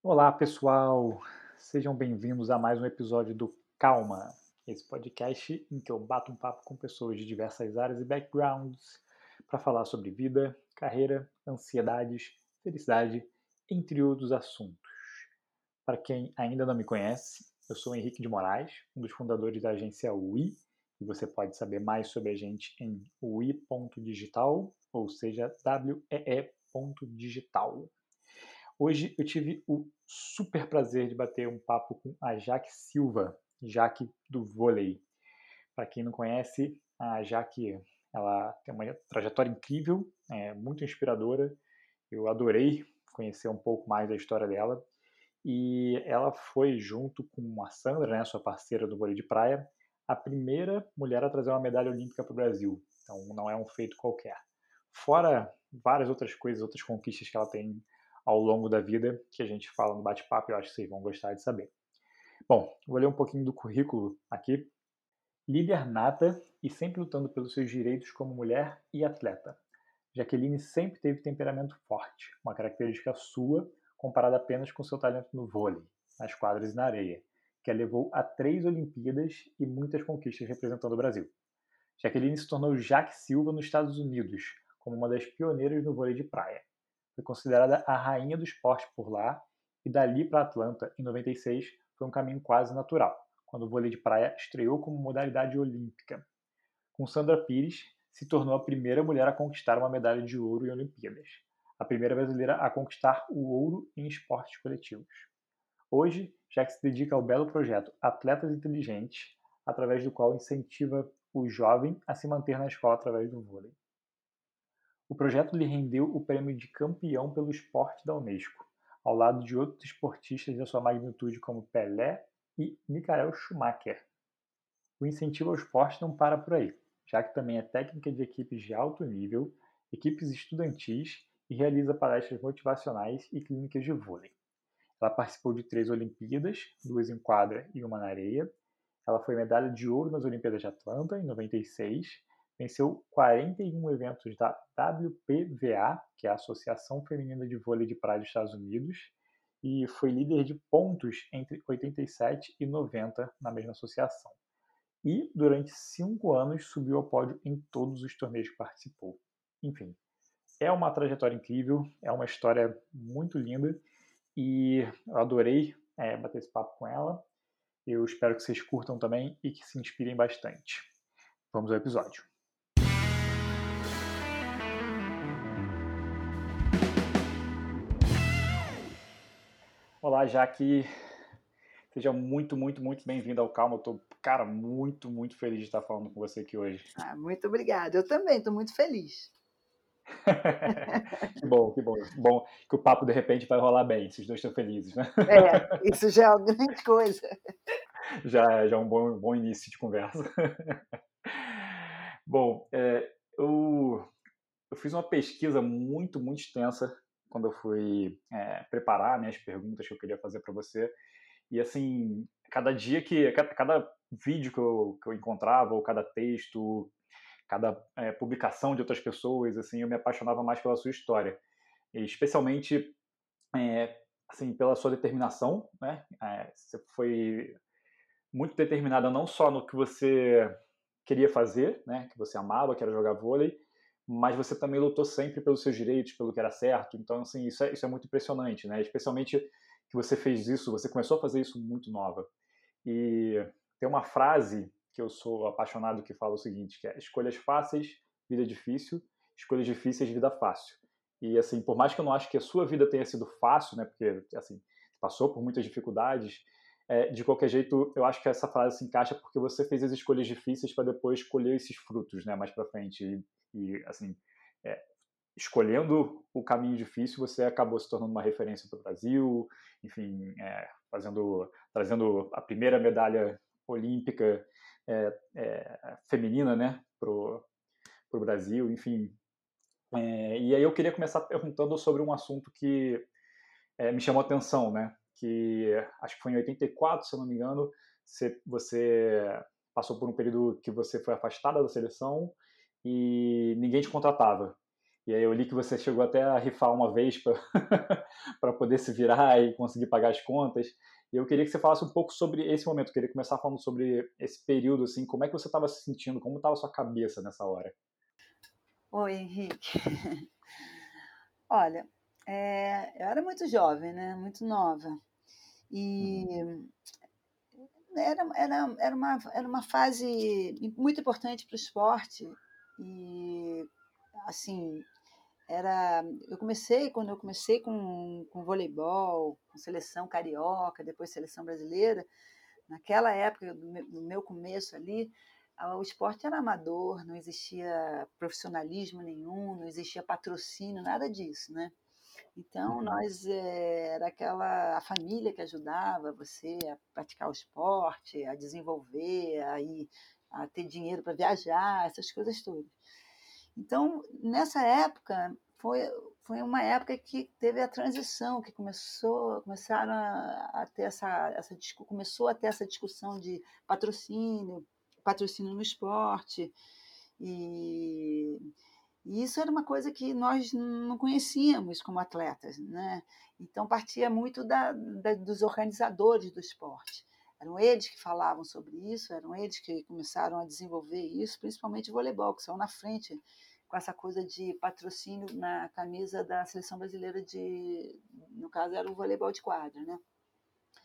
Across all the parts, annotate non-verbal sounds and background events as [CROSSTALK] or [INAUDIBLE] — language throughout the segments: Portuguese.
Olá, pessoal! Sejam bem-vindos a mais um episódio do Calma, esse podcast em que eu bato um papo com pessoas de diversas áreas e backgrounds para falar sobre vida, carreira, ansiedades, felicidade, entre outros assuntos. Para quem ainda não me conhece, eu sou Henrique de Moraes, um dos fundadores da agência UI, e você pode saber mais sobre a gente em ui.digital, ou seja, wee.digital. Hoje eu tive o super prazer de bater um papo com a Jaque Silva, Jaque do vôlei. Para quem não conhece, a Jaque ela tem uma trajetória incrível, é, muito inspiradora. Eu adorei conhecer um pouco mais da história dela. E ela foi, junto com a Sandra, né, sua parceira do vôlei de praia, a primeira mulher a trazer uma medalha olímpica para o Brasil. Então não é um feito qualquer. Fora várias outras coisas, outras conquistas que ela tem ao longo da vida, que a gente fala no bate-papo, eu acho que vocês vão gostar de saber. Bom, vou ler um pouquinho do currículo aqui. Líder nata e sempre lutando pelos seus direitos como mulher e atleta. Jaqueline sempre teve temperamento forte, uma característica sua comparada apenas com seu talento no vôlei, nas quadras e na areia, que a levou a três Olimpíadas e muitas conquistas representando o Brasil. Jaqueline se tornou Jaque Silva nos Estados Unidos, como uma das pioneiras no vôlei de praia foi considerada a rainha do esporte por lá, e dali para Atlanta, em 96, foi um caminho quase natural, quando o vôlei de praia estreou como modalidade olímpica. Com Sandra Pires, se tornou a primeira mulher a conquistar uma medalha de ouro em Olimpíadas, a primeira brasileira a conquistar o ouro em esportes coletivos. Hoje, Jack se dedica ao belo projeto Atletas Inteligentes, através do qual incentiva o jovem a se manter na escola através do vôlei. O projeto lhe rendeu o prêmio de campeão pelo esporte da Unesco, ao lado de outros esportistas da sua magnitude como Pelé e Michael Schumacher. O incentivo ao esporte não para por aí, já que também é técnica de equipes de alto nível, equipes estudantis e realiza palestras motivacionais e clínicas de vôlei. Ela participou de três Olimpíadas, duas em quadra e uma na areia. Ela foi medalha de ouro nas Olimpíadas de Atlanta, em 96, venceu 41 eventos da WPVA, que é a Associação Feminina de Vôlei de Praia dos Estados Unidos, e foi líder de pontos entre 87 e 90 na mesma associação. E, durante cinco anos, subiu ao pódio em todos os torneios que participou. Enfim, é uma trajetória incrível, é uma história muito linda e eu adorei é, bater esse papo com ela. Eu espero que vocês curtam também e que se inspirem bastante. Vamos ao episódio. Olá, Jaque. Seja muito, muito, muito bem-vindo ao Calma. Eu tô, cara, muito, muito feliz de estar falando com você aqui hoje. Ah, muito obrigada. Eu também estou muito feliz. [LAUGHS] que bom, que bom. Bom que o papo de repente vai rolar bem, se os dois estão felizes, né? É, isso já é uma grande coisa. [LAUGHS] Já, já é um bom, bom início de conversa. [LAUGHS] bom, é, eu, eu fiz uma pesquisa muito, muito extensa quando eu fui é, preparar né, as perguntas que eu queria fazer para você. E assim, cada dia que, cada vídeo que eu, que eu encontrava, ou cada texto, cada é, publicação de outras pessoas, assim, eu me apaixonava mais pela sua história. E especialmente, é, assim, pela sua determinação, né? É, você foi muito determinada não só no que você queria fazer, né? Que você amava, que era jogar vôlei, mas você também lutou sempre pelos seus direitos, pelo que era certo. Então, assim, isso é, isso é muito impressionante, né? Especialmente que você fez isso, você começou a fazer isso muito nova. E tem uma frase que eu sou apaixonado que fala o seguinte, que é escolhas fáceis, vida difícil, escolhas difíceis, vida fácil. E assim, por mais que eu não acho que a sua vida tenha sido fácil, né, porque assim, passou por muitas dificuldades, é, de qualquer jeito, eu acho que essa frase se encaixa porque você fez as escolhas difíceis para depois colher esses frutos, né, mais para frente. E e, assim, é, escolhendo o caminho difícil, você acabou se tornando uma referência para o Brasil, enfim, é, fazendo, trazendo a primeira medalha olímpica é, é, feminina, né, para o Brasil, enfim. E aí eu queria começar perguntando sobre um assunto que me chamou a atenção, né, que acho que foi em 84, se eu não me engano, você, você passou por um período que você foi afastada da seleção e ninguém te contratava. E aí eu li que você chegou até a rifar uma vez para [LAUGHS] poder se virar e conseguir pagar as contas. E eu queria que você falasse um pouco sobre esse momento. Eu queria começar falando sobre esse período, assim, como é que você estava se sentindo, como estava a sua cabeça nessa hora? Oi, Henrique. [LAUGHS] Olha, é, eu era muito jovem, né? Muito nova. E uhum. era, era, era, uma, era uma fase muito importante para o esporte. E, assim, era eu comecei quando eu comecei com, com voleibol com seleção carioca depois seleção brasileira naquela época no meu começo ali o esporte era amador não existia profissionalismo nenhum não existia patrocínio nada disso né então uhum. nós é, era aquela a família que ajudava você a praticar o esporte a desenvolver a ir a ter dinheiro para viajar essas coisas todas então, nessa época, foi, foi uma época que teve a transição, que começou, começaram a, a ter essa, essa, começou a ter essa discussão de patrocínio, patrocínio no esporte, e, e isso era uma coisa que nós não conhecíamos como atletas, né? Então partia muito da, da, dos organizadores do esporte. Eram eles que falavam sobre isso, eram eles que começaram a desenvolver isso, principalmente o voleibol, que saiu na frente com essa coisa de patrocínio na camisa da seleção brasileira de, no caso era o voleibol de quadra, né?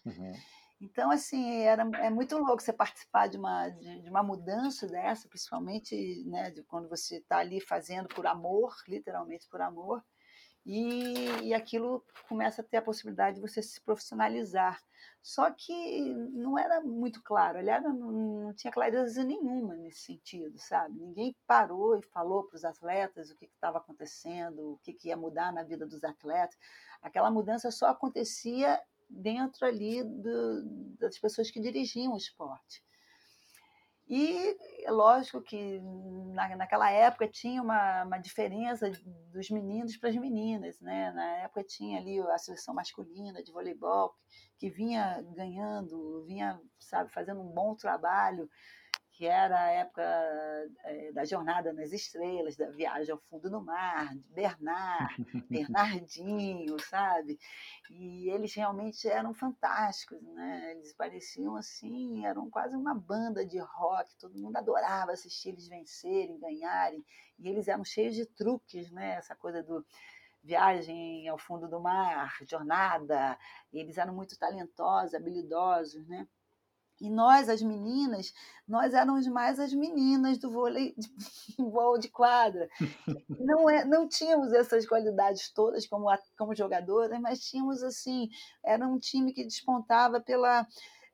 Uhum. Então, assim, era, é muito louco você participar de uma, de, de uma mudança dessa, principalmente né, de quando você está ali fazendo por amor, literalmente por amor, e, e aquilo começa a ter a possibilidade de você se profissionalizar. Só que não era muito claro, aliás, não, não tinha clareza nenhuma nesse sentido, sabe? Ninguém parou e falou para os atletas o que estava acontecendo, o que, que ia mudar na vida dos atletas. Aquela mudança só acontecia dentro ali do, das pessoas que dirigiam o esporte. E é lógico que na, naquela época tinha uma, uma diferença dos meninos para as meninas, né? Na época tinha ali a seleção masculina de voleibol que, que vinha ganhando, vinha, sabe, fazendo um bom trabalho que era a época é, da Jornada nas Estrelas, da Viagem ao Fundo do Mar, de Bernard, [LAUGHS] Bernardinho, sabe? E eles realmente eram fantásticos, né? Eles pareciam assim, eram quase uma banda de rock, todo mundo adorava assistir eles vencerem, ganharem, e eles eram cheios de truques, né? Essa coisa do viagem ao fundo do mar, jornada, eles eram muito talentosos, habilidosos, né? E nós, as meninas, nós éramos mais as meninas do vôlei de, [LAUGHS] de quadra. Não, é, não tínhamos essas qualidades todas como, como jogadoras, mas tínhamos assim, era um time que despontava pela,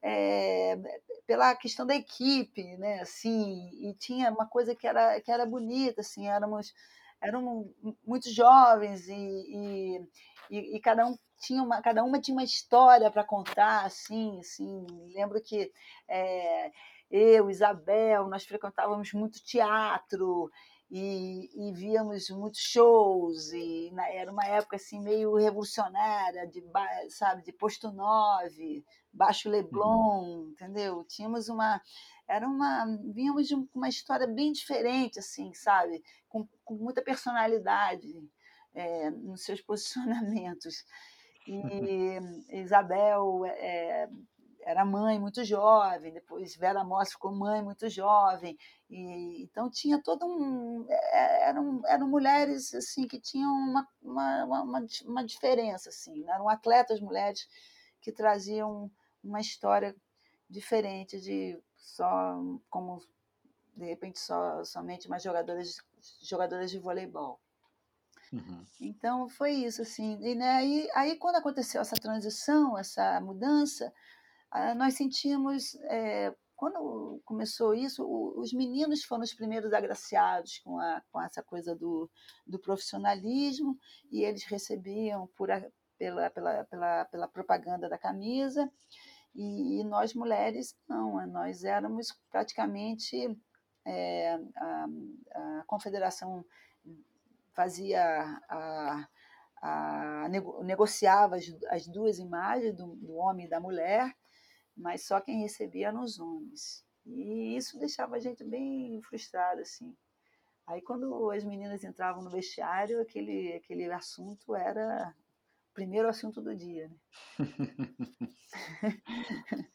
é, pela questão da equipe, né? Assim, e tinha uma coisa que era, que era bonita, assim, éramos, éramos muito jovens e, e, e, e cada um tinha uma, cada uma tinha uma história para contar, assim, assim. Lembro que é, eu, Isabel, nós frequentávamos muito teatro e, e víamos muitos shows e na, era uma época assim meio revolucionária, de sabe, de posto 9, baixo Leblon, uhum. entendeu? Tínhamos uma era uma vínhamos de uma história bem diferente assim, sabe, com, com muita personalidade é, nos seus [LAUGHS] posicionamentos. E Isabel é, era mãe muito jovem, depois Vera Moss ficou mãe muito jovem, e, então tinha todo um eram, eram mulheres assim que tinham uma, uma, uma, uma diferença assim, eram atletas mulheres que traziam uma história diferente de só como de repente só somente umas jogadoras jogadoras de voleibol. Uhum. Então foi isso, assim. E, né, aí, aí, quando aconteceu essa transição, essa mudança, ah, nós sentimos. É, quando começou isso, os meninos foram os primeiros agraciados com, a, com essa coisa do, do profissionalismo e eles recebiam por a, pela, pela, pela, pela propaganda da camisa e, e nós mulheres não, nós éramos praticamente é, a, a confederação fazia a, a, negociava as, as, duas imagens do, do homem e da mulher, mas só quem recebia eram os homens. E isso deixava a gente bem frustrado, assim. Aí quando as meninas entravam no vestiário, aquele, aquele assunto era o primeiro assunto do dia. Né? [LAUGHS]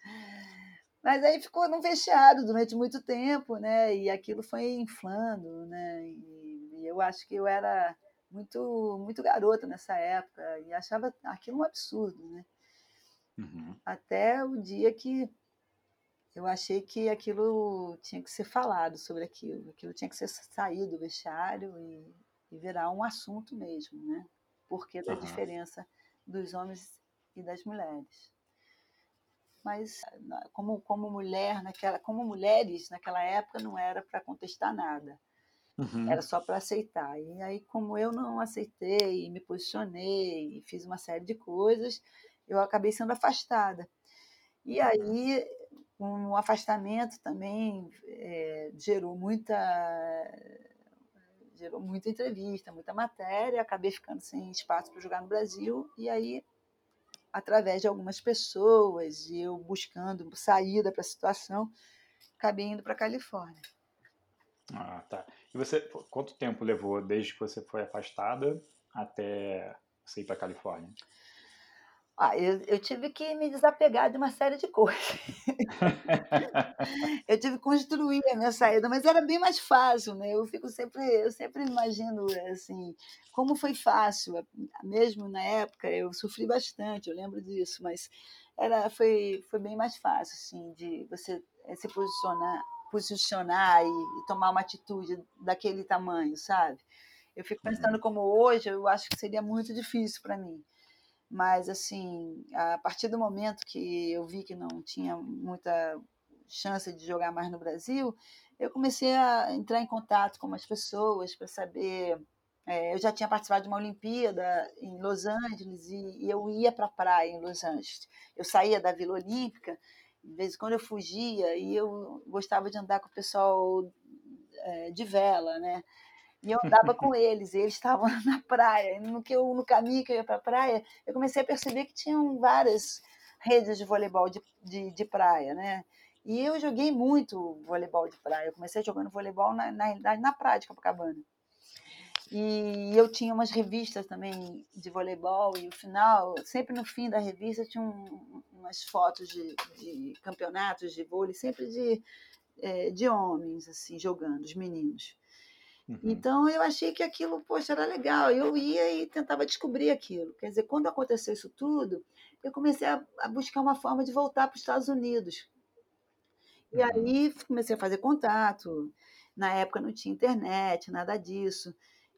Mas aí ficou no vestiário durante muito tempo, né? E aquilo foi inflando, né? E eu acho que eu era muito muito garota nessa época e achava aquilo um absurdo, né? Uhum. Até o dia que eu achei que aquilo tinha que ser falado sobre aquilo, aquilo tinha que ser sair do vestiário e, e virar um assunto mesmo, né? Porque da uhum. diferença dos homens e das mulheres mas como, como mulher naquela, como mulheres naquela época não era para contestar nada. Uhum. Era só para aceitar. E aí, como eu não aceitei, me posicionei, fiz uma série de coisas, eu acabei sendo afastada. E uhum. aí, um, o afastamento também é, gerou muita gerou muita entrevista, muita matéria, acabei ficando sem espaço para jogar no Brasil, e aí através de algumas pessoas, e eu buscando saída para a situação, acabei indo para a Califórnia. Ah, tá. E você, quanto tempo levou desde que você foi afastada até você ir para Califórnia? Ah, eu, eu, tive que me desapegar de uma série de coisas. [LAUGHS] eu tive que construir a minha saída, mas era bem mais fácil, né? Eu fico sempre, eu sempre imagino assim, como foi fácil, mesmo na época eu sofri bastante, eu lembro disso, mas era foi foi bem mais fácil assim de você eh, se posicionar, posicionar e, e tomar uma atitude daquele tamanho, sabe? Eu fico pensando uhum. como hoje, eu acho que seria muito difícil para mim mas assim, a partir do momento que eu vi que não tinha muita chance de jogar mais no Brasil, eu comecei a entrar em contato com as pessoas para saber. É, eu já tinha participado de uma Olimpíada em Los Angeles e, e eu ia para a praia em Los Angeles. Eu saía da Vila Olímpica, de vez em quando eu fugia e eu gostava de andar com o pessoal é, de vela, né? E eu andava com [LAUGHS] eles, e eles estavam [LAUGHS] na praia. No, que eu, no caminho que eu ia para a praia, eu comecei a perceber que tinham várias redes de voleibol de, de, de, praia, né? E eu joguei muito voleibol de praia. Eu comecei jogando voleibol na, na, na praia de Copacabana. E eu tinha umas revistas também de voleibol, e no final, sempre no fim da revista, tinha um, umas fotos de, de, campeonatos de vôlei, sempre de, é, de homens, assim, jogando, os meninos. Uhum. Então eu achei que aquilo, poxa, era legal. Eu ia e tentava descobrir aquilo. Quer dizer, quando aconteceu isso tudo, eu comecei a, a buscar uma forma de voltar para os Estados Unidos. E uhum. aí comecei a fazer contato. Na época não tinha internet, nada disso.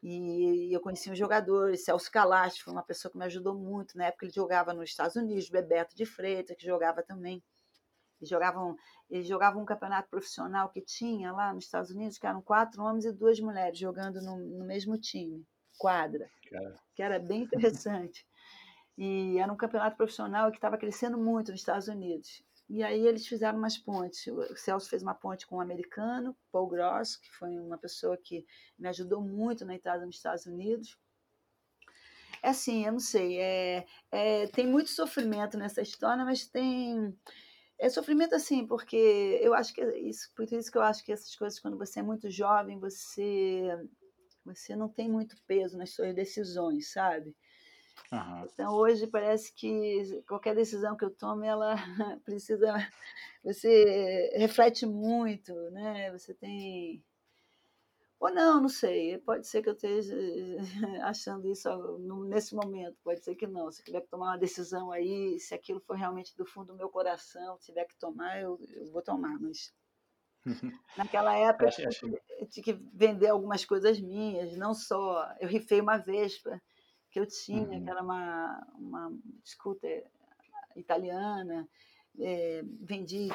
E eu conheci um jogador, Celso Calastro, foi uma pessoa que me ajudou muito. Na época ele jogava nos Estados Unidos, Bebeto de Freitas, que jogava também. Eles jogavam, eles jogavam um campeonato profissional que tinha lá nos Estados Unidos, que eram quatro homens e duas mulheres jogando no, no mesmo time, quadra, que era bem [LAUGHS] interessante. E era um campeonato profissional que estava crescendo muito nos Estados Unidos. E aí eles fizeram umas pontes. O Celso fez uma ponte com um americano, Paul Gross, que foi uma pessoa que me ajudou muito na entrada nos Estados Unidos. É assim, eu não sei, é, é, tem muito sofrimento nessa história, mas tem é sofrimento assim, porque eu acho que é isso, por isso que eu acho que essas coisas, quando você é muito jovem, você você não tem muito peso nas suas decisões, sabe? Uhum. Então hoje parece que qualquer decisão que eu tome, ela [LAUGHS] precisa, você reflete muito, né? Você tem ou não, não sei. Pode ser que eu esteja [LAUGHS] achando isso nesse momento, pode ser que não. Se tiver que tomar uma decisão aí, se aquilo for realmente do fundo do meu coração, tiver que tomar, eu, eu vou tomar. Mas [LAUGHS] naquela época eu tinha, tinha que vender algumas coisas minhas, não só. Eu rifei uma Vespa que eu tinha, uhum. que era uma, uma scooter italiana é, vendi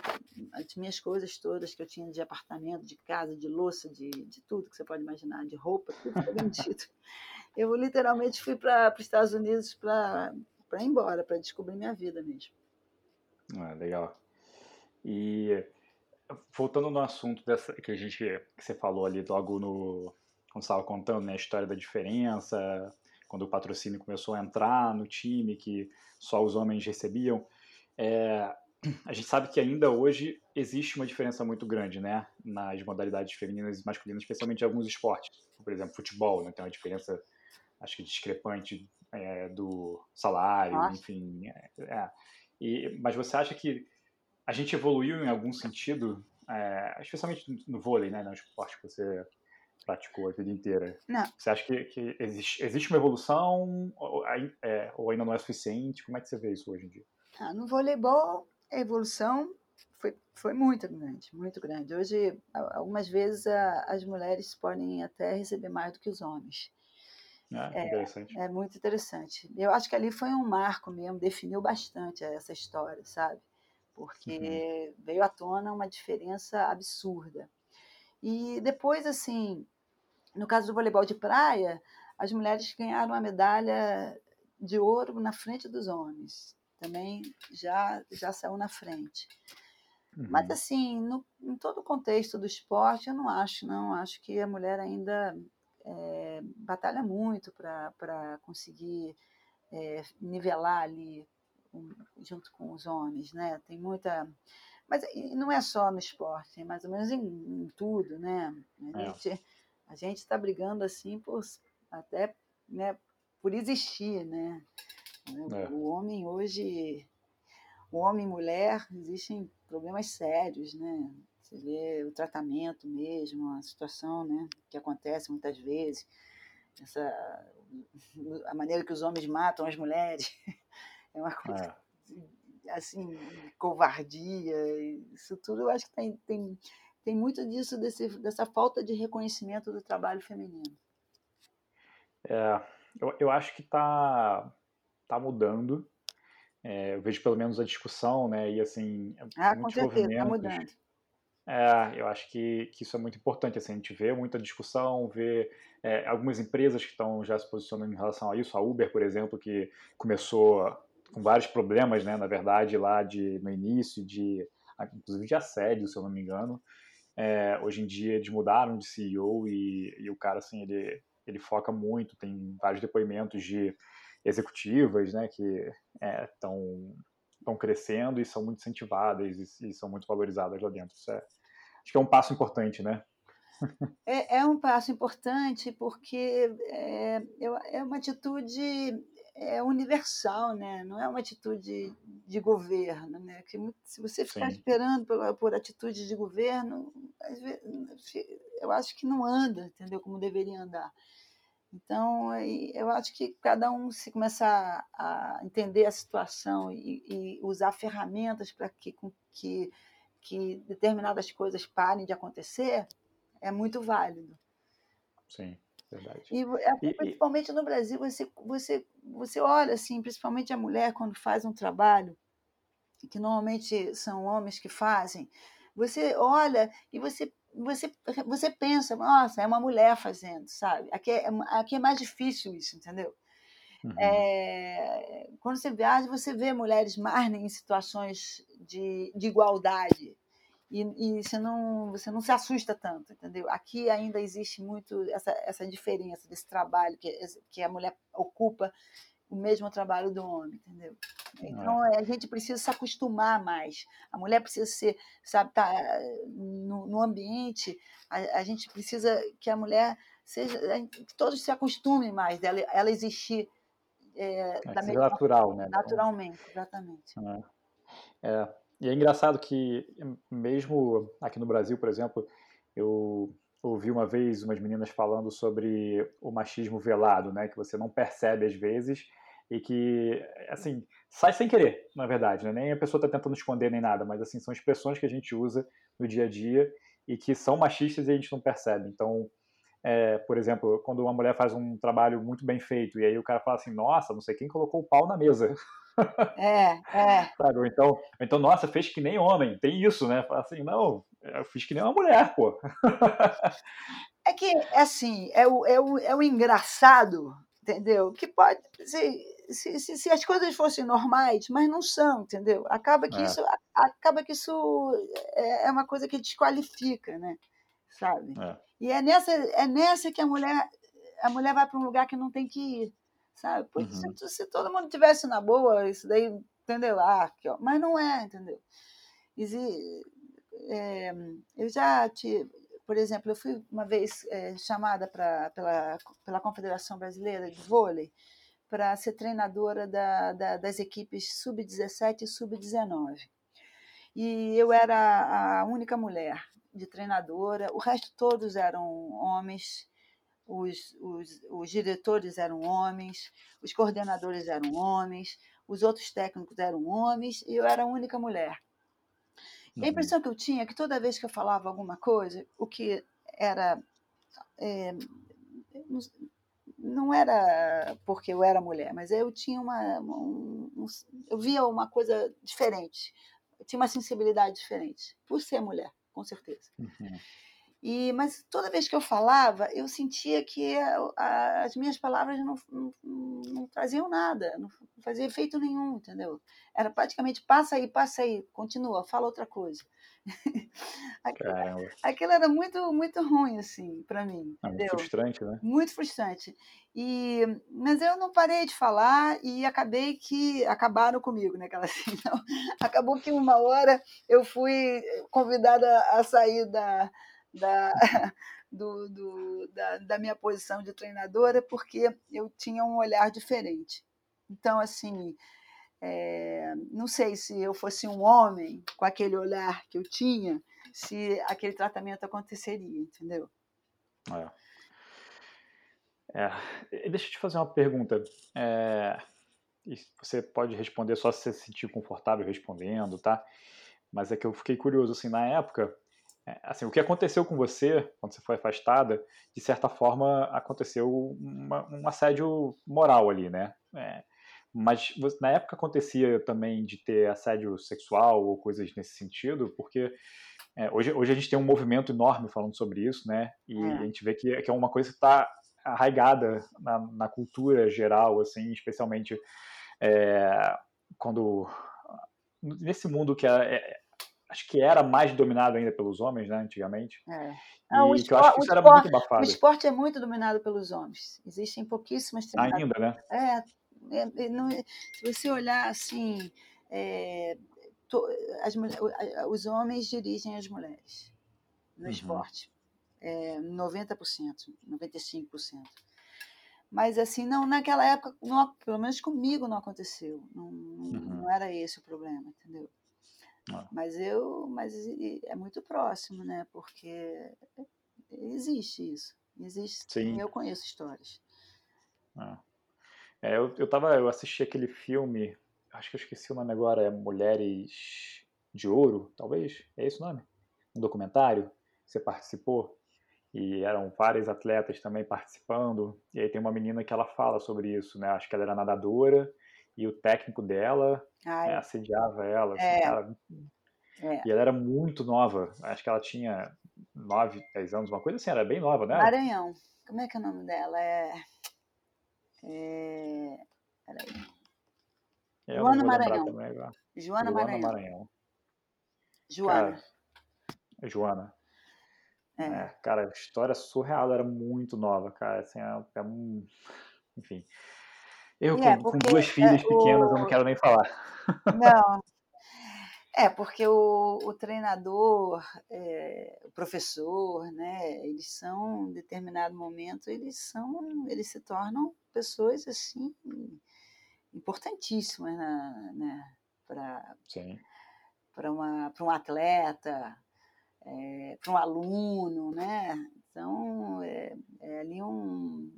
as minhas coisas todas que eu tinha de apartamento, de casa, de louça, de, de tudo que você pode imaginar, de roupa, tudo foi vendido. [LAUGHS] eu literalmente fui para os Estados Unidos para ir embora, para descobrir minha vida mesmo. Ah, legal. E voltando no assunto dessa, que a gente que você falou ali logo no quando estava contando né, a história da diferença, quando o patrocínio começou a entrar no time, que só os homens recebiam. É, a gente sabe que ainda hoje existe uma diferença muito grande, né, nas modalidades femininas e masculinas, especialmente em alguns esportes. Por exemplo, futebol, né, tem uma diferença, acho que discrepante é, do salário, Nossa. enfim. É, é, e, mas você acha que a gente evoluiu em algum sentido, é, especialmente no vôlei, né, no esporte que você praticou a vida inteira? Não. Você acha que, que existe, existe, uma evolução ou, é, ou ainda não é suficiente? Como é que você vê isso hoje em dia? Ah, no voleibol, a evolução foi, foi muito grande, muito grande. Hoje, algumas vezes, a, as mulheres podem até receber mais do que os homens. É, interessante. É, é muito interessante. Eu acho que ali foi um marco mesmo, definiu bastante essa história, sabe? Porque uhum. veio à tona uma diferença absurda. E depois, assim, no caso do voleibol de praia, as mulheres ganharam a medalha de ouro na frente dos homens também já, já saiu na frente. Uhum. Mas, assim, no, em todo o contexto do esporte, eu não acho, não. Acho que a mulher ainda é, batalha muito para conseguir é, nivelar ali um, junto com os homens, né? Tem muita... Mas não é só no esporte, é mais ou menos em, em tudo, né? A é. gente a gente está brigando assim por até né, por existir, né? É. O homem hoje, o homem e mulher, existem problemas sérios, né? Você vê o tratamento mesmo, a situação né, que acontece muitas vezes, essa, a maneira que os homens matam as mulheres, [LAUGHS] é uma coisa é. Assim, covardia, isso tudo eu acho que tem, tem, tem muito disso, desse, dessa falta de reconhecimento do trabalho feminino. É, eu, eu acho que está está mudando. É, eu vejo pelo menos a discussão, né? E assim, ah, com certeza, está mudando. É, eu acho que, que isso é muito importante. Assim, a gente vê muita discussão, vê é, algumas empresas que estão já se posicionando em relação a isso. A Uber, por exemplo, que começou com vários problemas, né? Na verdade, lá de, no início, de inclusive de assédio, se eu não me engano. É, hoje em dia eles mudaram de CEO e, e o cara, assim, ele, ele foca muito, tem vários depoimentos de executivas, né, que estão é, crescendo e são muito incentivadas e, e, são muito valorizadas lá dentro. É, acho que é um passo importante, né? É, é um passo importante porque é, é uma atitude é universal, né? não é uma atitude de governo. Né? Que se você ficar Sim. esperando por, por atitude de governo, vezes, eu acho que não anda, entendeu? Como deveria andar. Então, eu acho que cada um se começar a entender a situação e, e usar ferramentas para que, que, que determinadas coisas parem de acontecer, é muito válido. Sim, verdade. E, e principalmente no Brasil, você, você, você olha, assim, principalmente a mulher, quando faz um trabalho, que normalmente são homens que fazem, você olha e você você, você pensa, nossa, é uma mulher fazendo, sabe? Aqui é, aqui é mais difícil isso, entendeu? Uhum. É, quando você viaja, você vê mulheres mais em situações de, de igualdade e, e, você, não, você não se assusta tanto, entendeu? Aqui ainda existe muito essa, essa diferença desse trabalho que, que a mulher ocupa o mesmo trabalho do homem, entendeu? Então é. a gente precisa se acostumar mais. A mulher precisa ser, sabe, tá no, no ambiente. A, a, gente precisa que a mulher seja, que todos se acostumem mais dela, ela existir é, é, da mesma natural, né? Naturalmente, exatamente. É. E é engraçado que mesmo aqui no Brasil, por exemplo, eu ouvi uma vez umas meninas falando sobre o machismo velado, né, que você não percebe às vezes e que, assim, sai sem querer, na verdade, né? nem a pessoa está tentando esconder nem nada, mas, assim, são expressões que a gente usa no dia a dia e que são machistas e a gente não percebe. Então, é, por exemplo, quando uma mulher faz um trabalho muito bem feito e aí o cara fala assim, nossa, não sei quem colocou o pau na mesa. É, é. [LAUGHS] Sabe? Ou então, então, nossa, fez que nem homem. Tem isso, né? Fala assim, não, eu fiz que nem uma mulher, pô. [LAUGHS] É que, assim, é o, é o, é o engraçado, entendeu? Que pode, se, se, se, se, as coisas fossem normais, mas não são, entendeu? Acaba que, é. isso, acaba que isso é, é uma coisa que desqualifica, né? Sabe? É. E é nessa, é nessa que a mulher, a mulher vai para um lugar que não tem que ir, sabe? Porque uhum. se, se, todo mundo tivesse na boa, isso daí entendeu? Ah, ó. mas não é, entendeu? É, eu já tive, por exemplo, eu fui uma vez é, chamada pra, pela, pela Confederação Brasileira de Vôlei para ser treinadora da, da, das equipes sub-17 e sub-19. E eu era a única mulher de treinadora, o resto todos eram homens, os, os, os diretores eram homens, os coordenadores eram homens, os outros técnicos eram homens e eu era a única mulher. Uhum. A impressão que eu tinha é que toda vez que eu falava alguma coisa, o que era. É, não era porque eu era mulher, mas eu tinha uma. Um, um, eu via uma coisa diferente, eu tinha uma sensibilidade diferente, por ser mulher, com certeza. Uhum. E, mas toda vez que eu falava, eu sentia que a, a, as minhas palavras não, não, não, traziam nada, não fazia efeito nenhum, entendeu? Era praticamente passa aí, passa aí, continua, fala outra coisa. [LAUGHS] aquilo, aquilo, era muito, muito ruim, assim, para mim. É muito frustrante, né? Muito frustrante. E, mas eu não parei de falar e acabei que acabaram comigo, né? Aquela assim, [LAUGHS] então, acabou que uma hora eu fui convidada a sair da da, [LAUGHS] do, do, da, da minha posição de treinadora, porque eu tinha um olhar diferente. Então, assim, é, não sei se eu fosse um homem com aquele olhar que eu tinha, se aquele tratamento aconteceria, entendeu? É. É, deixa eu te fazer uma pergunta. É, você pode responder só se você se sentir confortável respondendo, tá? Mas é que eu fiquei curioso, assim, na época, é, assim, o que aconteceu com você quando você foi afastada, de certa forma aconteceu uma, um assédio moral ali, né? É, mas na época acontecia também de ter assédio sexual ou coisas nesse sentido, porque é, hoje, hoje a gente tem um movimento enorme falando sobre isso, né? E é. a gente vê que, que é uma coisa que está arraigada na, na, cultura geral, assim, especialmente é, quando nesse mundo que é, é acho que era mais dominado ainda pelos homens, né, antigamente. É. Ah, o, esporte, acho que isso era muito abafado. O esporte é muito dominado pelos homens. Existem pouquíssimas Ainda, né? É, é, é não, se você olhar assim, é, to, as, os homens dirigem as mulheres no uhum. esporte. É, 90%, 95%. Mas assim, não, naquela época, não, pelo menos comigo não aconteceu. Não, uhum. não era esse o problema, entendeu? Ah. Mas eu, mas é muito próximo, né? Porque existe isso. Existe. Sim. Eu conheço histórias. Ah. É, eu, eu tava, eu assisti aquele filme, acho que eu esqueci o nome agora, é Mulheres de Ouro, talvez, é esse o nome? Um documentário, você participou, e eram vários atletas também participando, e aí tem uma menina que ela fala sobre isso, né, acho que ela era nadadora, e o técnico dela né, assediava ela. Assim, é. cara, é. E ela era muito nova. Acho que ela tinha 9, 10 anos, uma coisa assim, era bem nova, né? Maranhão. Como é que é o nome dela? É. é... Peraí. Eu Joana Maranhão. Joana, Joana Maranhão. Maranhão. Joana. Cara, Joana. É. é. cara, a história surreal, era muito nova, cara. Assim, é, é um... Enfim. Eu, é, com, com, duas filhas é, pequenas, o... eu não quero nem falar. [LAUGHS] Não. É, porque o, o treinador, é, o professor, né, eles são, em determinado momento, eles são, eles se tornam pessoas, assim, importantíssimas, na, né, para para um atleta, é, para um aluno, né? Então, é, é ali um,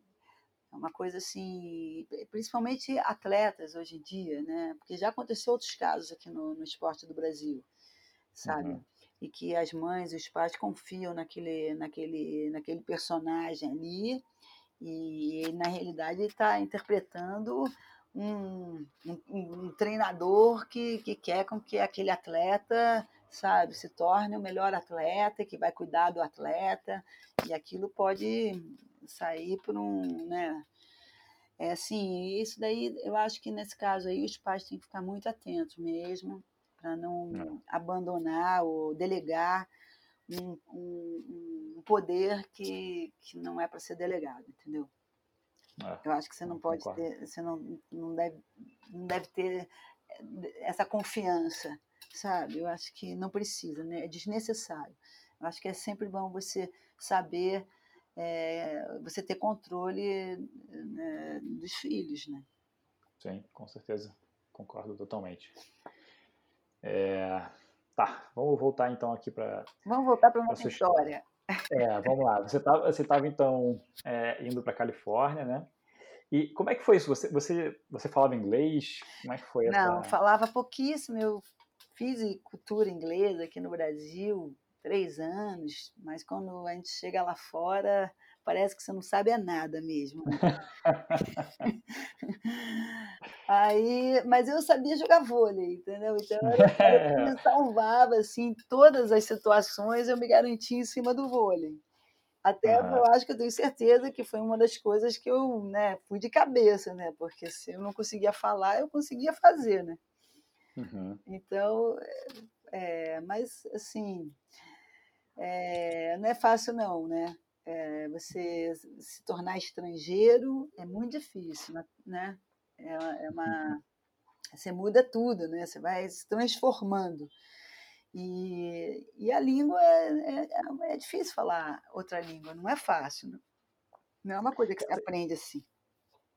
é uma coisa assim, principalmente atletas hoje em dia, né? Porque já aconteceu outros casos aqui no, no esporte do Brasil, sabe? Uhum. E que as mães e os pais confiam naquele, naquele, naquele personagem ali e, na realidade está interpretando um, um, um, treinador que, que quer com que aquele atleta sabe se torne o melhor atleta que vai cuidar do atleta e aquilo pode sair por um, né? É assim, isso daí eu acho que nesse caso aí os pais têm que ficar muito atentos mesmo para não é. abandonar ou delegar um, um, poder que, que não é para ser delegado, entendeu? É. Eu acho que você não pode ter, você não, não, deve, não deve ter essa confiança, sabe? Eu acho que não precisa, né? É desnecessário. Eu acho que é sempre bom você saber, é, você ter controle né, dos filhos, né? Sim, com certeza. Concordo totalmente. É, tá, vamos voltar então aqui para. Vamos voltar para a nossa história. É, vamos lá. Você estava você tava, então é, indo para Califórnia, né? E como é que foi isso? Você, você, você falava inglês? Como é que foi Não, essa... falava pouquíssimo. Eu fiz cultura inglesa aqui no Brasil, três anos, mas quando a gente chega lá fora, parece que você não sabe é nada mesmo. Né? [LAUGHS] Aí, mas eu sabia jogar vôlei, entendeu? Então eu me [LAUGHS] salvava assim, todas as situações eu me garantia em cima do vôlei. Até uhum. eu acho que eu tenho certeza que foi uma das coisas que eu né, fui de cabeça, né? Porque se eu não conseguia falar, eu conseguia fazer, né? Uhum. Então, é, mas assim, é, não é fácil não, né? É, você se tornar estrangeiro é muito difícil, né? É, é uma, você muda tudo, né? Você vai se transformando. E, e a língua é, é, é, difícil falar outra língua, não é fácil. Né? Não é uma coisa que você aprende assim.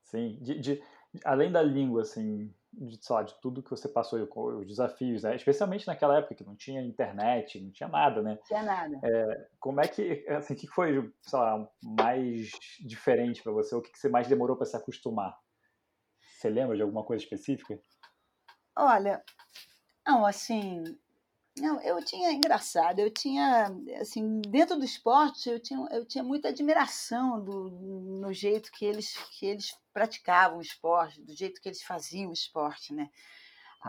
Sim, de, de além da língua, assim, de, sei lá, de tudo que você passou, os desafios, né? especialmente naquela época que não tinha internet, não tinha nada, né? Não tinha nada. É, como é que, assim, o que foi, sei lá, mais diferente para você? O que você mais demorou para se acostumar? Você lembra de alguma coisa específica? Olha, não, assim, não, eu tinha, engraçado, eu tinha, assim, dentro do esporte, eu tinha, eu tinha muita admiração do, no jeito que eles, que eles praticavam o esporte, do jeito que eles faziam o esporte, né?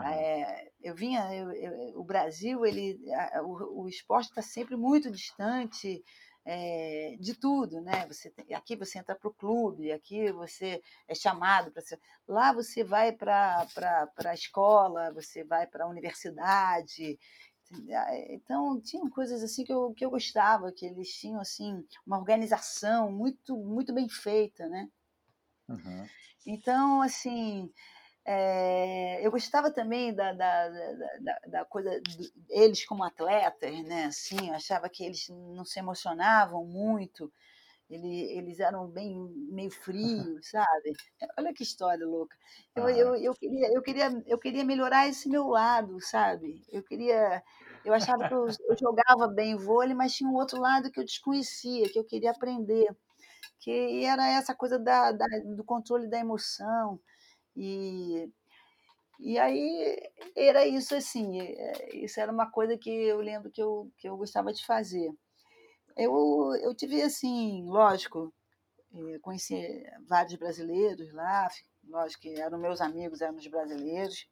É, eu vinha, eu, eu, o Brasil, ele, a, o, o esporte está sempre muito distante é, de tudo, né? Você aqui você entra para o clube, aqui você é chamado para ser. Lá você vai para a escola, você vai para a universidade. Então, tinham coisas assim que eu, que eu gostava, que eles tinham assim uma organização muito muito bem feita, né? Uhum. Então, assim, é, eu gostava também da, da, da, da coisa deles como atletas, né? Assim, eu achava que eles não se emocionavam muito, ele, eles eram bem meio frios, [LAUGHS] sabe? Olha que história louca. Eu, ah. eu, eu, queria, eu, queria, eu queria melhorar esse meu lado, sabe? Eu queria. Eu achava que eu, eu jogava bem vôlei, mas tinha um outro lado que eu desconhecia, que eu queria aprender, que era essa coisa da, da do controle da emoção. E, e aí era isso assim, é, isso era uma coisa que eu lembro que eu, que eu gostava de fazer. Eu, eu tive, assim, lógico, eh, conheci vários brasileiros lá, lógico que eram meus amigos, eram os brasileiros,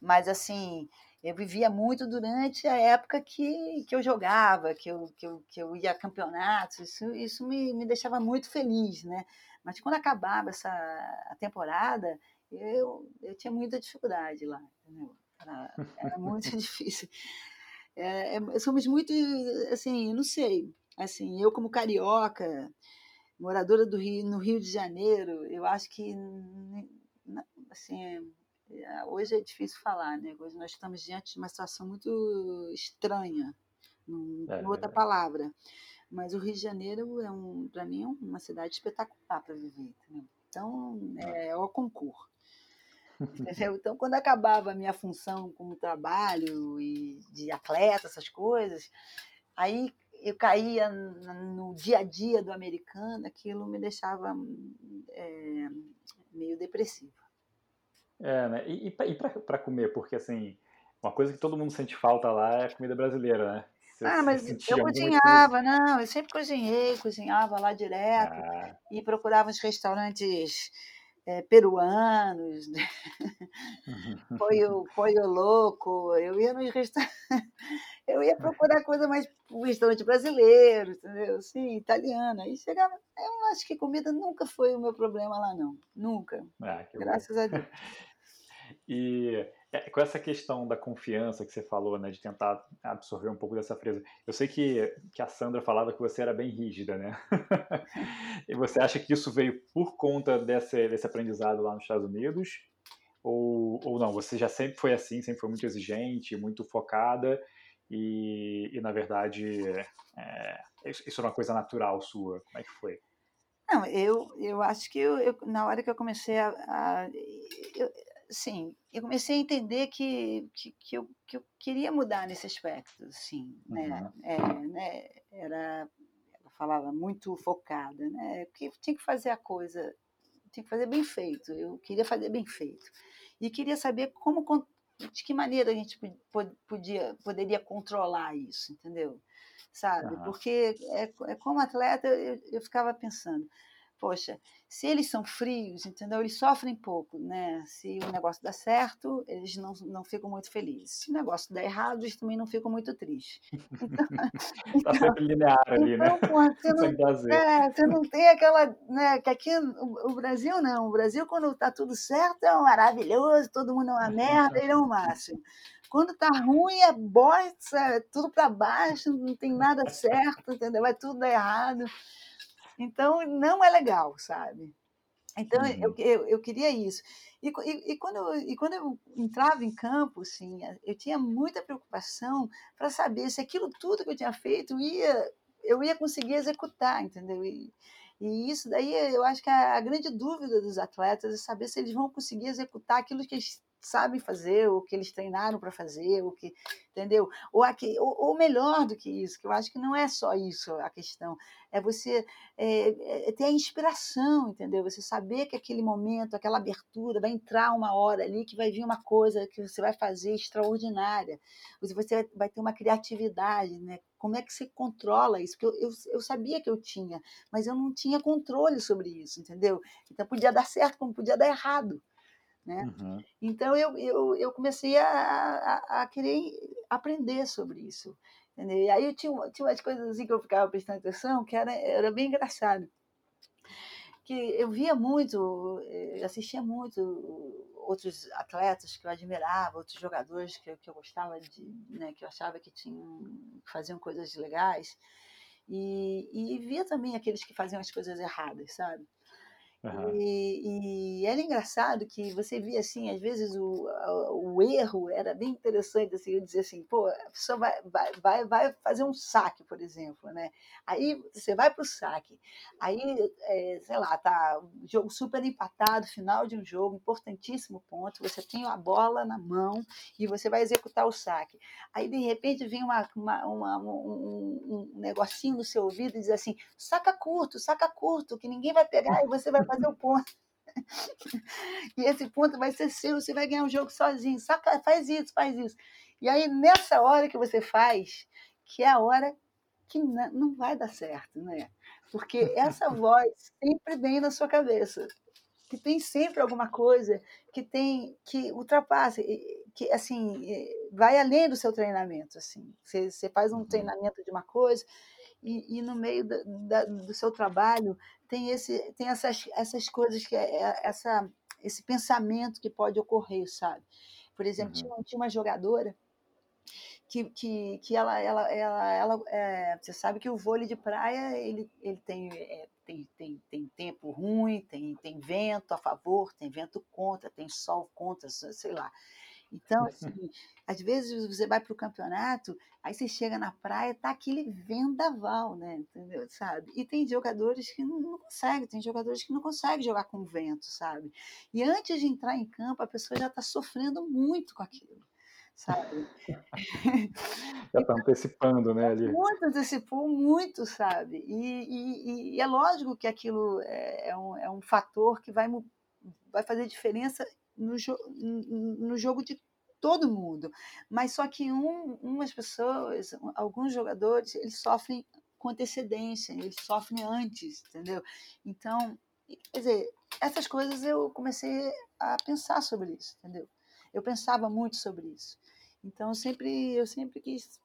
mas, assim, eu vivia muito durante a época que, que eu jogava, que eu, que eu, que eu ia a campeonatos, isso, isso me, me deixava muito feliz, né? Mas quando acabava essa a temporada, eu, eu tinha muita dificuldade lá, entendeu? Era, era muito [LAUGHS] difícil. É, é, somos muito, assim, não sei, assim, eu como carioca, moradora do Rio, no Rio de Janeiro, eu acho que, assim, é, hoje é difícil falar, né? Hoje nós estamos diante de uma situação muito estranha, não tem é, outra palavra. Mas o Rio de Janeiro é um, para mim, é uma cidade espetacular para viver, entendeu? Então, é o concurso. Entendeu? Então, quando acabava a minha função como trabalho e de atleta, essas coisas, aí eu caía no dia a dia do americano, aquilo me deixava é, meio depressiva. É, né? E, e para comer, porque assim, uma coisa que todo mundo sente falta lá é a comida brasileira, né? Você, ah, mas eu cozinhava, não, eu sempre cozinhei, cozinhava lá direto ah. e procurava os restaurantes é, peruanos, né? [LAUGHS] Pollo, pollo louco, eu ia nos restaurantes, [LAUGHS] eu ia procurar coisa mais um restaurante brasileiro, entendeu? Sim, italiano. Aí chegava, eu acho que comida nunca foi o meu problema lá, não. Nunca. Ah, Graças bom. a Deus. [LAUGHS] E é, com essa questão da confiança que você falou, né, de tentar absorver um pouco dessa fresa, eu sei que, que a Sandra falava que você era bem rígida, né? [LAUGHS] e você acha que isso veio por conta desse, desse aprendizado lá nos Estados Unidos? Ou, ou não, você já sempre foi assim, sempre foi muito exigente, muito focada, e, e na verdade, é, isso é uma coisa natural sua? Como é que foi? Não, eu, eu acho que eu, eu, na hora que eu comecei a. a eu, sim, eu comecei a entender que, que, que, eu, que eu queria mudar nesse aspecto, sim, né? Uhum. É, né? Era, ela falava muito focada, né? Que tinha que fazer a coisa, tinha que fazer bem feito. Eu queria fazer bem feito e queria saber como, de que maneira a gente podia, poderia controlar isso, entendeu? sabe? Uhum. Porque é, é, como atleta eu, eu ficava pensando, poxa, se eles são frios, entendeu? Eles sofrem pouco, né? Se o negócio dá certo, eles não, não ficam muito felizes. Se o negócio dá errado, eles também não ficam muito tristes. [LAUGHS] Então, [LAUGHS] tá sempre linear ali, né? então, né? Pô, você, [LAUGHS] não, é, você não tem aquela, né? Que aqui o, o, Brasil não. O Brasil, quando tá tudo certo, é um maravilhoso, todo mundo é uma merda, ele é o máximo. Quando tá ruim, é bosta, é tudo para baixo, não tem nada certo, entendeu? Vai tudo dar errado. Então, não é legal, sabe? Então, uhum. eu, eu, eu, queria isso. E, e, e, quando eu, e quando eu entrava em campo, assim, eu tinha muita preocupação para saber se aquilo tudo que eu tinha feito ia, eu ia conseguir executar, entendeu? E, e isso daí eu acho que a, a grande dúvida dos atletas é saber se eles vão conseguir executar aquilo que eles sabem fazer, o que eles treinaram para fazer, o que, entendeu? Ou, aqui, ou, ou, melhor do que isso, que eu acho que não é só isso a questão, é você é, é ter a inspiração, entendeu? Você saber que aquele momento, aquela abertura, vai entrar uma hora ali que vai vir uma coisa que você vai fazer extraordinária, você vai ter uma criatividade, né? Como é que você controla isso? Porque eu, eu, eu sabia que eu tinha, mas eu não tinha controle sobre isso, entendeu? Então podia dar certo, como podia dar errado. Né? Uhum. Então eu, eu, eu comecei a, a, a, querer aprender sobre isso. Entendeu? E aí eu tinha, tinha umas coisas assim que eu ficava prestando atenção que era, era bem engraçado. Que eu via muito, eh, assistia muito outros atletas que eu admirava, outros jogadores que, que eu gostava de, né, que eu achava que tinham, que faziam coisas legais. E, e via também aqueles que faziam as coisas erradas, sabe? Uhum. E, e, era engraçado que você via assim, às vezes o, o erro era bem interessante, assim, eu dizia assim, pô, a pessoa vai, vai, vai, vai fazer um saque, por exemplo, né? Aí você vai para o saque, aí, é, sei lá, tá jogo super empatado, final de um jogo, importantíssimo ponto, você tem a bola na mão e você vai executar o saque. Aí, de repente, vem uma, uma, uma um, um negocinho no seu ouvido e diz assim, saca curto, saca curto, que ninguém vai pegar e você vai fazer o ponto. e esse ponto vai ser seu, você vai ganhar um jogo sozinho. Saca, faz isso, faz isso. E aí, nessa hora que você faz, que é a hora que não vai dar certo, né? Porque essa [LAUGHS] voz sempre vem na sua cabeça, que tem sempre alguma coisa que tem que ultrapassa, que assim vai além do seu treinamento, assim. Você, você faz um uhum. treinamento de uma coisa e, e no meio da, da, do seu trabalho tem, esse, tem essas, essas coisas, que é, é, essa, esse pensamento que pode ocorrer, sabe? Por exemplo, uhum. tinha, tinha uma jogadora que, que, que ela, ela, ela, ela é, você sabe que o vôlei de praia ele, ele tem, é, tem, tem, tem tempo ruim, tem, tem vento a favor, tem vento contra, tem sol contra, sei lá. Então, [LAUGHS] assim, às vezes você vai para o campeonato, aí você chega na praia, tá aquele vendaval, né? Entendeu? Sabe? E tem jogadores que não, não conseguem, tem jogadores que não conseguem jogar com vento, sabe? E antes de entrar em campo, a pessoa já está sofrendo muito com aquilo. Sabe? [LAUGHS] Já está antecipando, né? Ali. Muito, antecipou muito, sabe? E, e, e, é lógico que aquilo é, é, um, é um fator que vai, vai fazer diferença no, jo no jogo de todo mundo. Mas só que um, umas pessoas, alguns jogadores, eles sofrem com antecedência, eles sofrem antes, entendeu? Então, quer dizer, essas coisas eu comecei a pensar sobre isso, entendeu? Eu pensava muito sobre isso. Então, eu sempre, eu sempre quis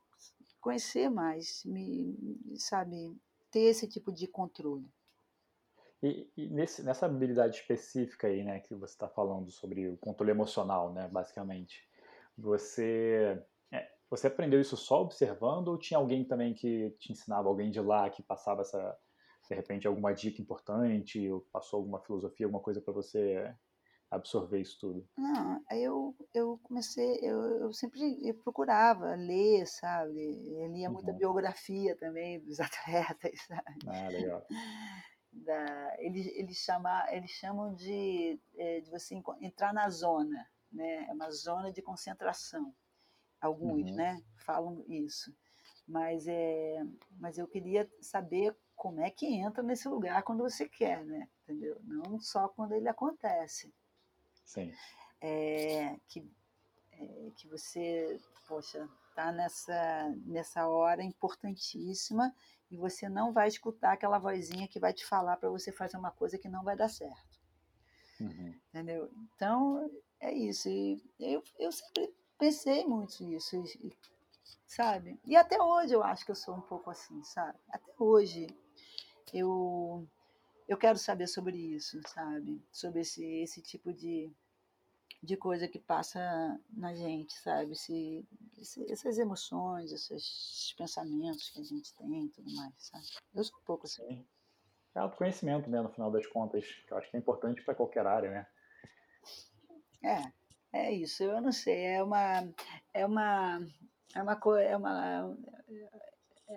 conhecer mais, me, sabe, ter esse tipo de controle. E, e nesse, nessa habilidade específica aí, né, que você está falando sobre o controle emocional, né, basicamente, você é, você aprendeu isso só observando ou tinha alguém também que te ensinava, alguém de lá que passava essa, de repente, alguma dica importante ou passou alguma filosofia, alguma coisa para você absorver isso tudo? Não, eu, eu comecei, eu, eu sempre eu procurava ler, sabe? Eu lia muita Uhum. biografia também dos [LAUGHS] atletas, sabe? Ah, legal. Da, eles, eles, chama, eles chamam de, é, de você entrar na zona, né? É uma zona de concentração. Alguns, Uhum. né? Falam isso. Mas, é, mas eu queria saber como é que entra nesse lugar quando você quer, né? Entendeu? Não só quando ele acontece Sim. é, que, é, que você, poxa, tá nessa, nessa hora importantíssima e você não vai escutar aquela vozinha que vai te falar para você fazer uma coisa que não vai dar certo, Uhum. entendeu? Então, é isso. E eu, eu sempre pensei muito nisso, e- sabe? E até hoje eu acho que eu sou um pouco assim, sabe? Até hoje eu, eu quero saber sobre isso, sabe? Sobre esse, esse tipo de, de coisa que passa na gente, sabe? Esse, esse- essas emoções, esses pensamentos que a gente tem e tudo mais, sabe? Eu sou um pouco assim. Sim. É autoconhecimento, né, no final das contas, que eu acho que é importante para qualquer área, né? É, é isso. Eu não sei. É uma, é uma, é uma é uma,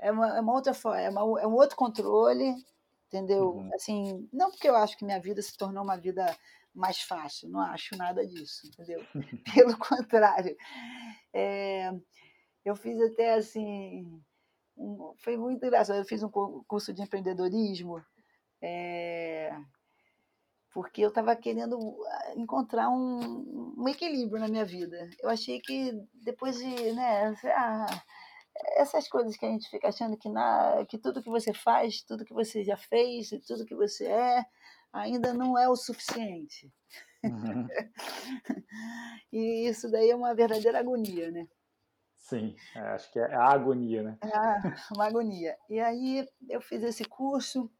é uma, é uma outra forma, é, uma, é um outro controle, entendeu? Uhum. Assim, não porque eu acho que minha vida se tornou uma vida mais fácil, não acho nada disso, entendeu? [LAUGHS] Pelo contrário, É, eu fiz até assim, um- foi muito engraçado. Eu fiz um cu- curso de empreendedorismo. é, porque eu estava querendo ah, encontrar um, um equilíbrio na minha vida. Eu achei que depois de, né, ah, essas coisas que a gente fica achando que, na, que tudo que você faz, tudo que você já fez, tudo que você é, ainda não é o suficiente. Uhum. [LAUGHS] E isso daí é uma verdadeira agonia, né? Sim, é, acho que é a agonia, né? Ah, [LAUGHS] uma agonia. E aí eu fiz esse curso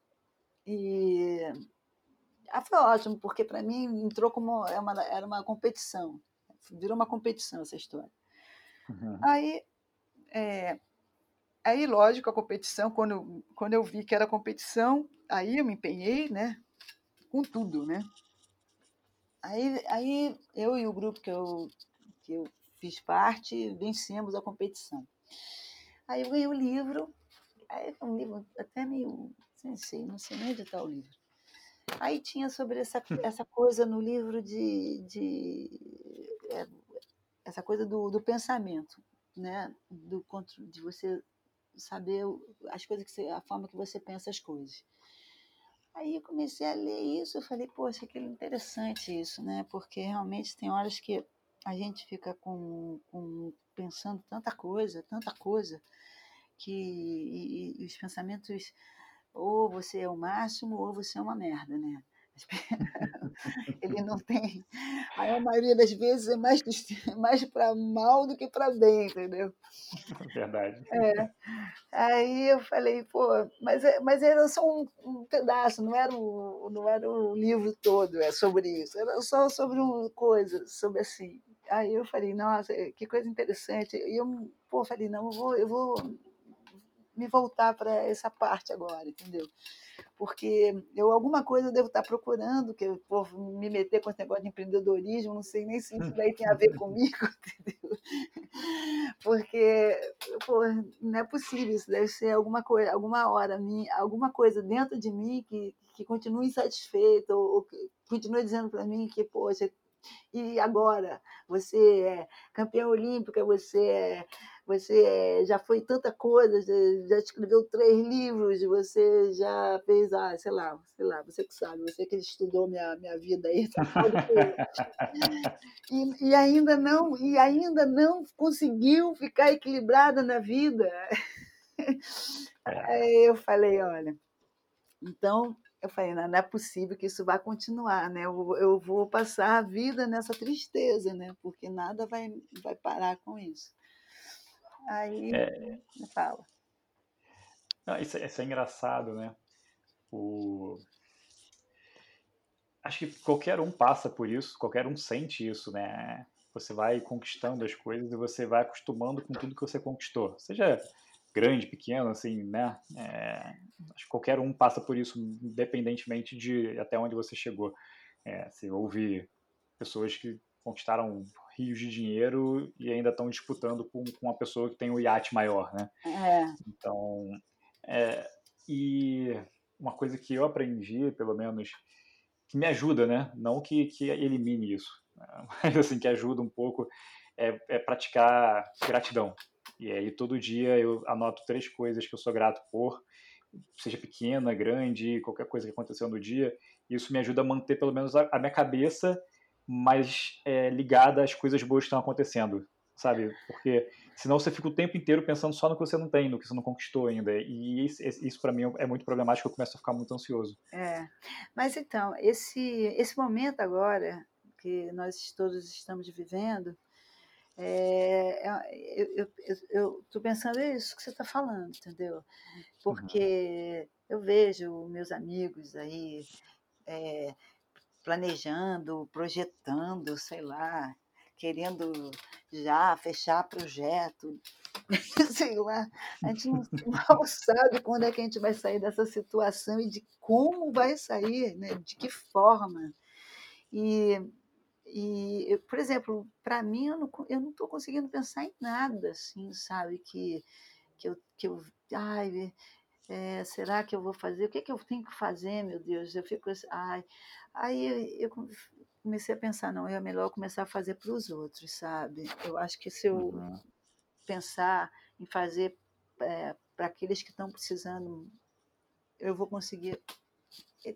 e ah, foi ótimo, porque para mim entrou como é uma, era uma competição. Virou uma competição essa história. Uhum. Aí, é, aí lógico, a competição, quando, eu- quando eu vi que era competição, aí eu me empenhei, né? Com tudo, né? Aí, aí eu e o grupo que eu, que eu fiz parte vencemos a competição. Aí eu ganhei o livro, aí é um livro até meio, não sei, não sei nem onde está o livro. Aí tinha sobre essa, essa coisa no livro de, de é, essa coisa do, do pensamento, né? Do de você saber as coisas que você, a forma que você pensa as coisas. Aí eu comecei a ler isso, eu falei, poxa, que interessante isso, né? Porque realmente tem horas que a gente fica com, com pensando tanta coisa, tanta coisa, que e- e os pensamentos ou você é o máximo ou você é uma merda, né? [LAUGHS] Ele não tem. Aí a maioria das vezes é mais, [LAUGHS] mais para mal do que para bem, entendeu? [LAUGHS] Verdade. É. Aí eu falei, pô, mas, é- mas era só um, um pedaço, não era, o, não era o livro todo é sobre isso, era só sobre uma coisa, sobre assim. Aí eu falei, nossa, que coisa interessante. E eu, pô, falei, não, eu vou, eu vou me voltar para essa parte agora, entendeu? Porque eu alguma coisa eu devo estar procurando, que eu vou me meter com esse negócio de empreendedorismo, não sei nem se isso daí tem a ver comigo, [LAUGHS] entendeu? Porque pô, não é possível, isso deve ser alguma coisa, alguma hora, minha, alguma coisa dentro de mim que, que continue insatisfeita, ou, ou que continue dizendo para mim que, poxa, e agora? Você é campeã olímpica, você é, você é, já foi tanta coisa, já, já escreveu três livros, você já fez, ah, sei lá, sei lá, você que sabe, você que estudou minha, minha vida aí, [LAUGHS] sabe e, e ainda não e ainda não conseguiu ficar equilibrada na vida. [LAUGHS] Aí eu falei, olha, então eu falei, não, não é possível que isso vá continuar, né? Eu, eu vou passar a vida nessa tristeza, né? Porque nada vai, vai parar com isso. Aí É, fala. não, isso, isso é engraçado, né? O... Acho que qualquer um passa por isso, qualquer um sente isso, né? Você vai conquistando as coisas e você vai acostumando com tudo que você conquistou. Seja grande, pequeno, assim, né? É, acho que qualquer um passa por isso, independentemente de até onde você chegou. É, se houve pessoas que conquistaram rios de dinheiro e ainda estão disputando com, com uma pessoa que tem um iate maior, né? É. Então, é, e uma coisa que eu aprendi, pelo menos, que me ajuda, né? Não que, que elimine isso, né? [LAUGHS] mas assim, que ajuda um pouco, é, é praticar gratidão. E aí todo dia eu anoto três coisas que eu sou grato por, seja pequena, grande, qualquer coisa que aconteceu no dia. Isso me ajuda a manter pelo menos a, a minha cabeça mais é, ligada às coisas boas que estão acontecendo, sabe? Porque senão você fica o tempo inteiro pensando só no que você não tem, no que você não conquistou ainda. E isso, isso para mim é muito problemático, eu começo a ficar muito ansioso. É. Mas então, esse, esse momento agora que nós todos estamos vivendo, é, é eu estou pensando isso que você está falando, entendeu? Porque uhum. eu vejo meus amigos aí é, planejando, projetando, sei lá, querendo já fechar projeto, [LAUGHS] sei lá. A gente não, [LAUGHS] mal sabe quando é que a gente vai sair dessa situação e de como vai sair, né? de que forma. E, e por exemplo, para mim, eu não estou não conseguindo pensar em nada, assim, sabe? Que, que, eu, que eu. Ai, é, será que eu vou fazer? O que, é que eu tenho que fazer, meu Deus? Eu fico assim, ai. Aí eu comecei a pensar, não, é melhor começar a fazer para os outros, sabe? Eu acho que se eu uhum. pensar em fazer é, para aqueles que estão precisando, eu vou conseguir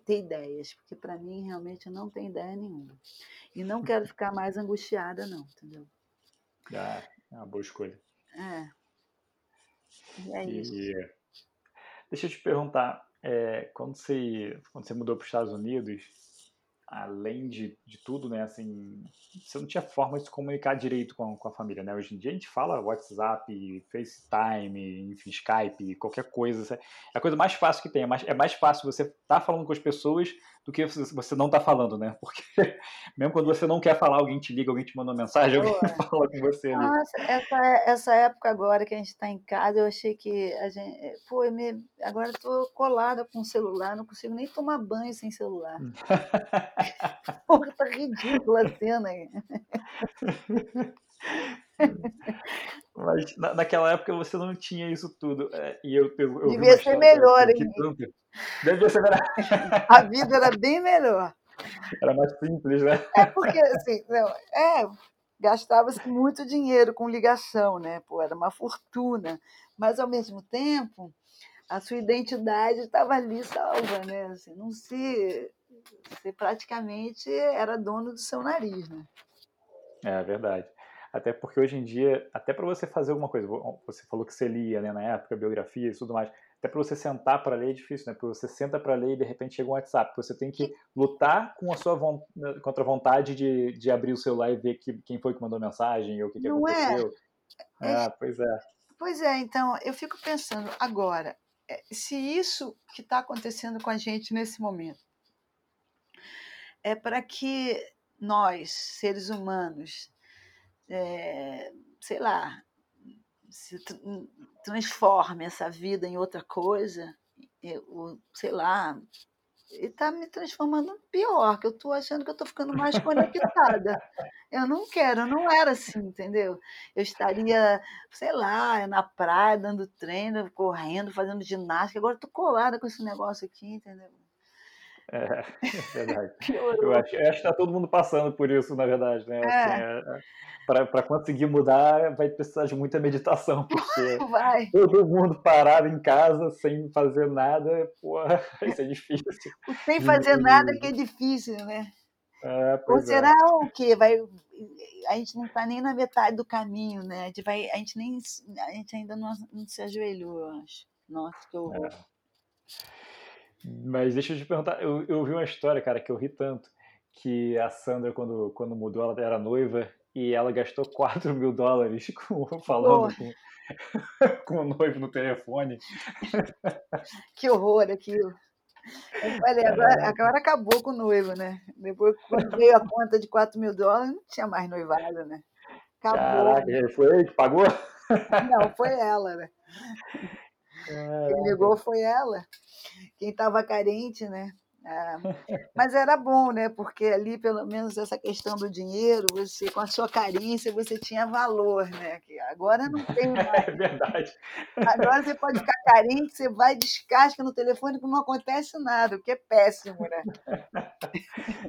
ter ideias, porque para mim realmente eu não tenho ideia nenhuma. E não [LAUGHS] quero ficar mais angustiada, não, entendeu? Ah, é uma boa escolha. É. E é isso. E Deixa eu te perguntar, é, quando, você, quando você mudou para os Estados Unidos, além de, de tudo, né, assim, você não tinha forma de se comunicar direito com, com a família, né? Hoje em dia a gente fala WhatsApp, FaceTime, enfim, Skype, qualquer coisa. É a coisa mais fácil que tem. É mais, é mais fácil você estar tá falando com as pessoas do que você não está falando, né? Porque [LAUGHS] mesmo quando você não quer falar, alguém te liga, alguém te manda uma mensagem, alguém [LAUGHS] fala com você ali. Nossa, essa, essa época agora que a gente está em casa, eu achei que a gente. Pô, me, agora estou colada com o celular, não consigo nem tomar banho sem celular. [LAUGHS] Porra, tá ridícula a cena aí. Mas na, naquela época você não tinha isso tudo. É, e eu, eu, eu Devia ser melhor, hein? Devia ser melhor. A vida era bem melhor. Era mais simples, né? É porque, assim, não, é, gastava-se muito dinheiro com ligação, né? Pô, era uma fortuna. Mas, ao mesmo tempo, a sua identidade estava ali salva, né? Assim, não se... Você praticamente era dono do seu nariz, né? É verdade. Até porque hoje em dia, até para você fazer alguma coisa, você falou que você lia né, na época, biografia e tudo mais, até para você sentar para ler é difícil, né? Porque você senta para ler e de repente chega um WhatsApp. Você tem que lutar com a sua contra a vontade de, de abrir o celular e ver que, quem foi que mandou mensagem ou o que, que Não é? aconteceu. É? Ah, pois é. Pois é, então eu fico pensando agora, é, se isso que está acontecendo com a gente nesse momento é para que nós, seres humanos, é, sei lá, se transforme essa vida em outra coisa, eu, sei lá, e está me transformando pior, que eu estou achando que eu estou ficando mais conectada. Eu não quero, eu não era assim, entendeu? Eu estaria, sei lá, na praia, dando treino, correndo, fazendo ginástica, agora estou colada com esse negócio aqui, entendeu? É, é verdade. [LAUGHS] eu acho, eu acho que está todo mundo passando por isso, na verdade, né? É. Assim, é, é para conseguir mudar, vai precisar de muita meditação, [LAUGHS] porque vai. todo mundo parado em casa, sem fazer nada, porra, vai ser difícil. sem fazer nada que é difícil, né? É, Ou será é. o quê? Vai, a gente não está nem na metade do caminho, né? A gente, vai, a gente, nem, a gente ainda não, não se ajoelhou, eu acho. Nossa, que horror. É. Mas deixa eu te perguntar, eu, eu ouvi uma história, cara, que eu ri tanto, que a Sandra, quando, quando mudou, ela era noiva e ela gastou [LAUGHS] 4 mil dólares com, falando com, [LAUGHS] com o noivo no telefone. [LAUGHS] Que horror aquilo. Eu falei, agora, agora acabou com o noivo, né? Depois, quando veio a conta de 4 mil dólares, não tinha mais noivado, né? Acabou. Caraca, foi ele que pagou? Não, foi ela, né? Quem ligou foi ela. Quem estava carente, né? É, mas era bom, né? Porque ali, pelo menos, essa questão do dinheiro, você, com a sua carência, você tinha valor, né? Que agora não tem [LAUGHS] mais. É verdade. Agora você pode ficar carente, você vai, descasca no telefone que não acontece nada, o que é péssimo, né? [LAUGHS]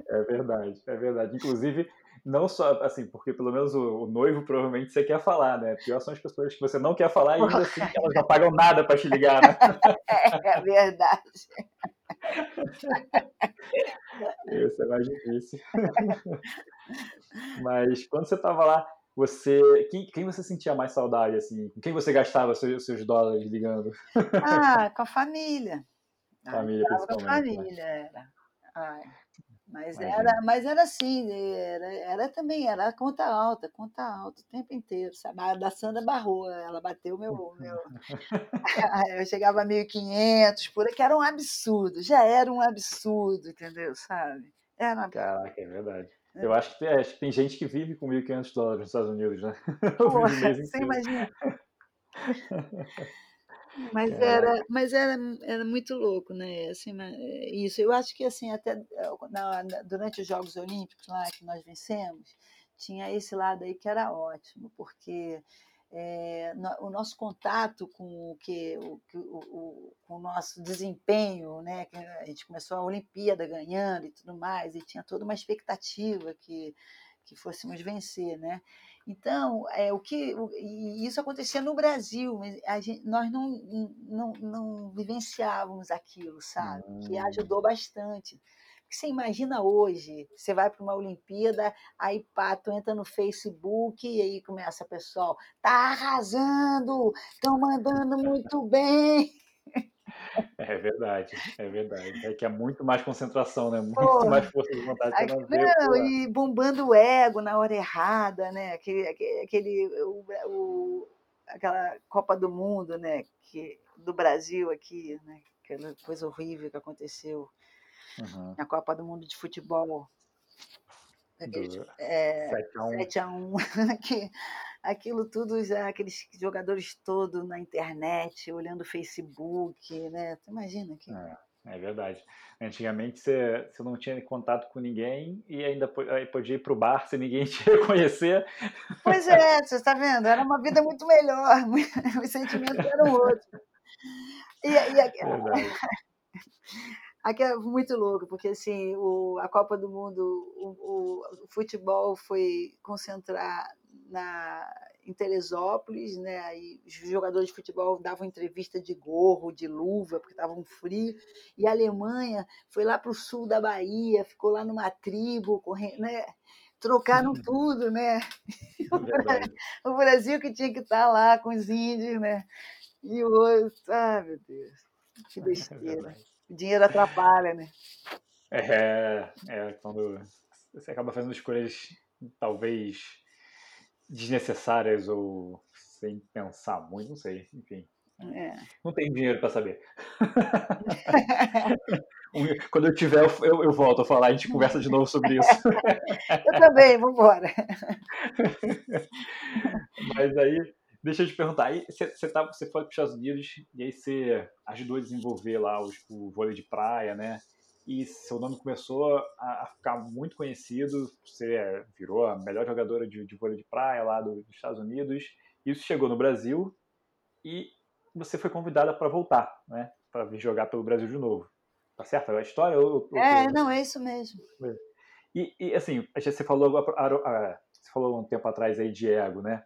É verdade, é verdade. Inclusive, não só assim, porque pelo menos o, o, noivo provavelmente você quer falar, né? Pior são as pessoas que você não quer falar e ainda assim [LAUGHS] elas não pagam nada para te ligar, né? [LAUGHS] É, é verdade. [LAUGHS] Isso é mais difícil. Mas quando você estava lá, você quem, quem, você sentia mais saudade assim? Com quem você gastava seus, seus dólares ligando? Ah, com a família. Família, principalmente. Com a né? família, né? era. Ai. Mas era, mas era assim, era, era também, era conta alta, conta alta o tempo inteiro, sabe? A da Sandra barrou, ela bateu o meu, meu. [LAUGHS] [LAUGHS] Eu chegava a 1.500 por aí, que era um absurdo, já era um absurdo, entendeu? Sabe? Era um absurdo. Caraca, é verdade. É. Eu acho que, tem, acho que tem gente que vive com 1.500 dólares nos Estados Unidos, né? [LAUGHS] Porra, você imagina. Mas era, mas era, era muito louco, né? Assim, isso. Eu acho que assim até na, durante os Jogos Olímpicos lá que nós vencemos, tinha esse lado aí que era ótimo, porque é, no, o nosso contato com o que o, o, com o nosso desempenho, né? Que a gente começou a Olimpíada ganhando e tudo mais, e tinha toda uma expectativa que que fôssemos vencer, né? Então, é, o que o, e isso acontecia no Brasil, mas gente, nós não, não, não vivenciávamos aquilo, sabe? Hum. Que ajudou bastante. Você imagina hoje, você vai para uma Olimpíada, aí pá, tu entra no Facebook e aí começa, pessoal, tá arrasando, estão mandando muito bem. É verdade, é verdade. É que é muito mais concentração, né? Muito Pô, mais força de vontade não, não E bombando o ego na hora errada, né? Aquele, aquele o, o, aquela Copa do Mundo, né? Que, do Brasil aqui, né? Aquela coisa horrível que aconteceu uhum. na Copa do Mundo de Futebol. Do, é, 7 a 1. 7 a [LAUGHS] 1 que aquilo tudo, já, aqueles jogadores todos na internet, olhando o Facebook, né? Tu imagina que. É, é verdade. Antigamente você, você não tinha contato com ninguém e ainda podia ir para o bar sem ninguém [LAUGHS] te reconhecer. Pois é, você está vendo? Era uma vida muito melhor, [LAUGHS] os sentimentos eram outros. E, e, Verdade. Aqui é muito louco, porque assim, o, a Copa do Mundo, o, o, o futebol foi concentrar na, em Teresópolis, né? Aí os jogadores de futebol davam entrevista de gorro, de luva, porque estavam frio. E a Alemanha foi lá para o sul da Bahia, ficou lá numa tribo, correndo, né? trocaram [LAUGHS] tudo, né? É [LAUGHS] o Brasil que tinha que estar tá lá com os índios, né? E o outro, ah, meu Deus, que [LAUGHS] é besteira. O dinheiro atrapalha, né? É, é quando você acaba fazendo escolhas talvez desnecessárias ou sem pensar muito, não sei, enfim. É. Não tenho dinheiro para saber. [LAUGHS] Quando eu tiver, eu, eu, volto a falar, a gente conversa de novo sobre isso. [LAUGHS] eu também, vamos embora. [LAUGHS] Mas aí, deixa eu te perguntar, aí você, tá, você foi para os Estados Unidos e aí você ajudou a desenvolver lá os, o vôlei de praia, né? e seu nome começou a, a, ficar muito conhecido. Você virou a melhor jogadora de, de vôlei de praia lá do, dos Estados Unidos. Isso chegou no Brasil e você foi convidada para voltar, né? Para vir jogar pelo Brasil de novo. Tá certo a história? Ou, é, não, é isso mesmo. E, e assim, você falou, você falou um tempo atrás aí de ego, né?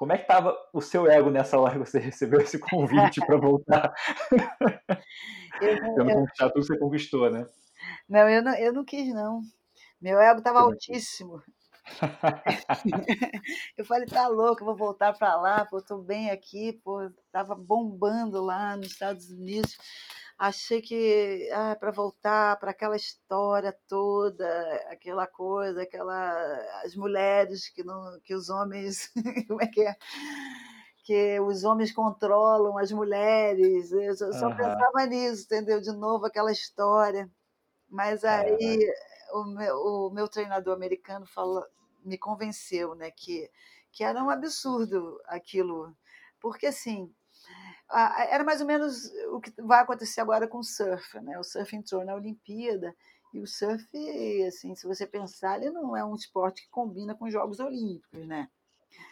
Como é que estava o seu ego nessa hora que você recebeu esse convite para voltar? [LAUGHS] Eu não, Tendo eu... conquistado tudo que você conquistou, né? Não, eu não, eu não quis, não. Meu ego estava altíssimo. [LAUGHS] eu falei, tá louco, eu vou voltar para lá, pô, tô bem aqui, pô, tava bombando lá nos Estados Unidos achei que ah, para voltar para aquela história toda, aquela coisa, aquela as mulheres que não que os homens, [LAUGHS] como é que é? Que os homens controlam as mulheres. Eu só uhum. pensava nisso, entendeu? De novo aquela história. Mas aí o, meu, o meu treinador americano falou, me convenceu, né, que que era um absurdo aquilo, porque assim, era mais ou menos o que vai acontecer agora com o surf, né? O surf entrou na Olimpíada e o surf, assim, se você pensar, ele não é um esporte que combina com os Jogos Olímpicos, né?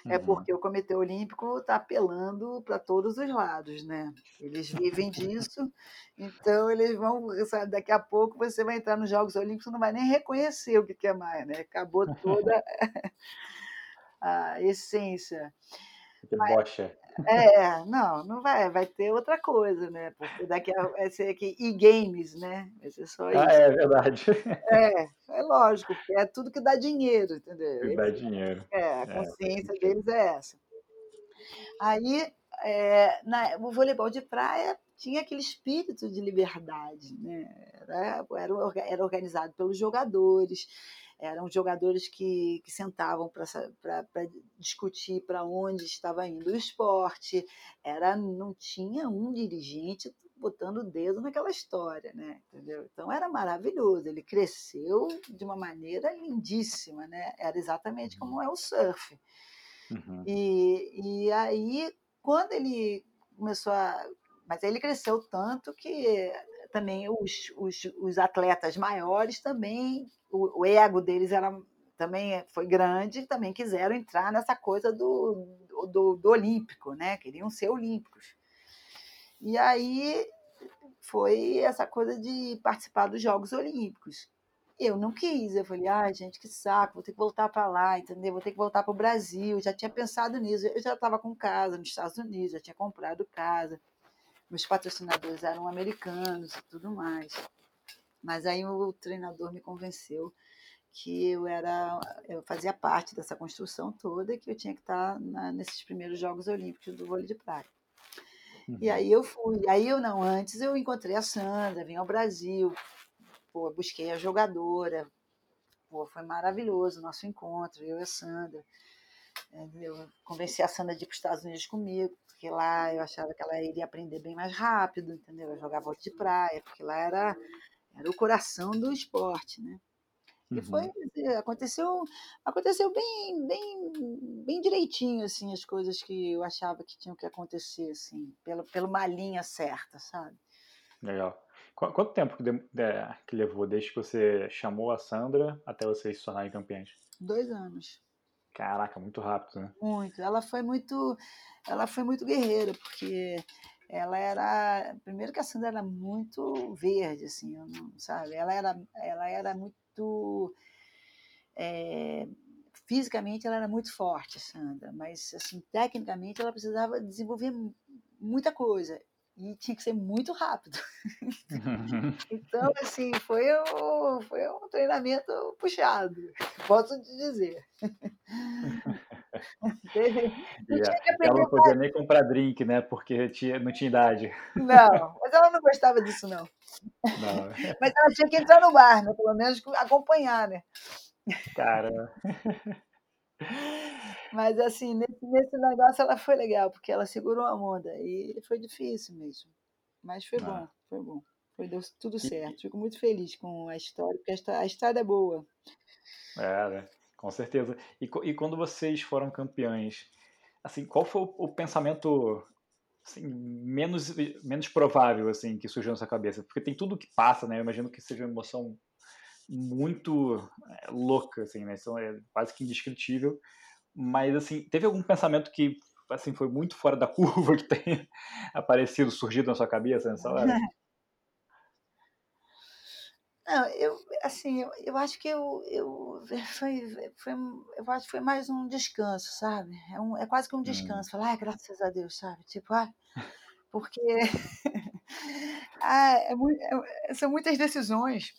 É uhum. porque o Comitê Olímpico está apelando para todos os lados, né? Eles vivem disso, então eles vão, sabe, daqui a pouco você vai entrar nos Jogos Olímpicos, não vai nem reconhecer o que é mais, né? Acabou toda [LAUGHS] [LAUGHS] a essência. Debocha. É, não, não vai, vai ter outra coisa, né? Porque daqui a vai ser aqui e-games, né? Vai ser só isso. Ah, é verdade. É, é lógico, porque é tudo que dá dinheiro, entendeu? Que dá dinheiro. É, a é, consciência é, deles é essa. Aí, é, na, o voleibol de praia tinha aquele espírito de liberdade, né? Era, era, era organizado pelos jogadores, eram jogadores que, que sentavam para discutir para onde estava indo o esporte. Era, não tinha um dirigente botando o dedo naquela história, né? Entendeu? Então era maravilhoso. Ele cresceu de uma maneira lindíssima, né? Era exatamente como uhum. é o surf. Uhum. E, e aí, quando ele começou a. Mas ele cresceu tanto que também os, os, os atletas maiores também o, o ego deles era também foi grande, também quiseram entrar nessa coisa do, do, do, olímpico, né? Queriam ser olímpicos. E aí foi essa coisa de participar dos Jogos Olímpicos. Eu não quis, eu falei, ai, ah, gente, que saco, vou ter que voltar para lá, entendeu? Vou ter que voltar para o Brasil. Já tinha pensado nisso, eu já estava com casa nos Estados Unidos, já tinha comprado casa. Meus patrocinadores eram americanos e tudo mais. Mas aí o treinador me convenceu que eu era, eu fazia parte dessa construção toda e que eu tinha que estar na, nesses primeiros Jogos Olímpicos do vôlei de praia. Uhum. E aí eu fui. Aí eu não, antes eu encontrei a Sandra, vim ao Brasil, pô, busquei a jogadora, pô, foi maravilhoso o nosso encontro, eu e a Sandra. Eu convenci a Sandra de ir para os Estados Unidos comigo, porque lá eu achava que ela iria aprender bem mais rápido, entendeu? Eu jogava de praia, porque lá era era o coração do esporte, né? E foi, uhum. aconteceu, aconteceu bem, bem, bem direitinho, assim, as coisas que eu achava que tinham que acontecer, assim, pelo, pelo uma linha certa, sabe? Legal. Quanto tempo que, de, que levou desde que você chamou a Sandra até vocês se tornarem campeões? Dois anos. Caraca, muito rápido, né? Muito. Ela foi muito, ela foi muito guerreira, porque ela era primeiro que a Sandra era muito verde assim não, sabe ela era ela era muito é, fisicamente ela era muito forte Sandra mas assim tecnicamente ela precisava desenvolver muita coisa e tinha que ser muito rápido [LAUGHS] então assim foi um, foi um treinamento puxado posso te dizer [LAUGHS] ela não podia nem comprar drink, né? Porque tinha, não tinha idade. Não, mas ela não gostava disso, não. não. [LAUGHS] Mas ela tinha que entrar no bar, né? Pelo menos acompanhar, né? Cara. Mas assim, nesse, nesse negócio ela foi legal, porque ela segurou a onda. E foi difícil mesmo. Mas foi ah. bom, foi bom. Foi, deu tudo certo. Fico muito feliz com a história, porque a, a história é boa. É, né? Com certeza. E, e quando vocês foram campeões, assim, qual foi o, o pensamento assim, menos, menos provável assim que surgiu na sua cabeça? Porque tem tudo que passa, né? Eu imagino que seja uma emoção muito é, louca, assim, né? Então é quase que indescritível. Mas assim, teve algum pensamento que assim foi muito fora da [LAUGHS] curva que tenha aparecido, surgido na sua cabeça nessa hora? [LAUGHS] Não, eu, assim, eu, eu acho que eu, eu, foi, foi, eu acho que foi mais um descanso, sabe? É, um, é quase que um hum. descanso. Falar, ah, graças a Deus, sabe? Tipo, ah, [LAUGHS] porque ah, é, é, são muitas decisões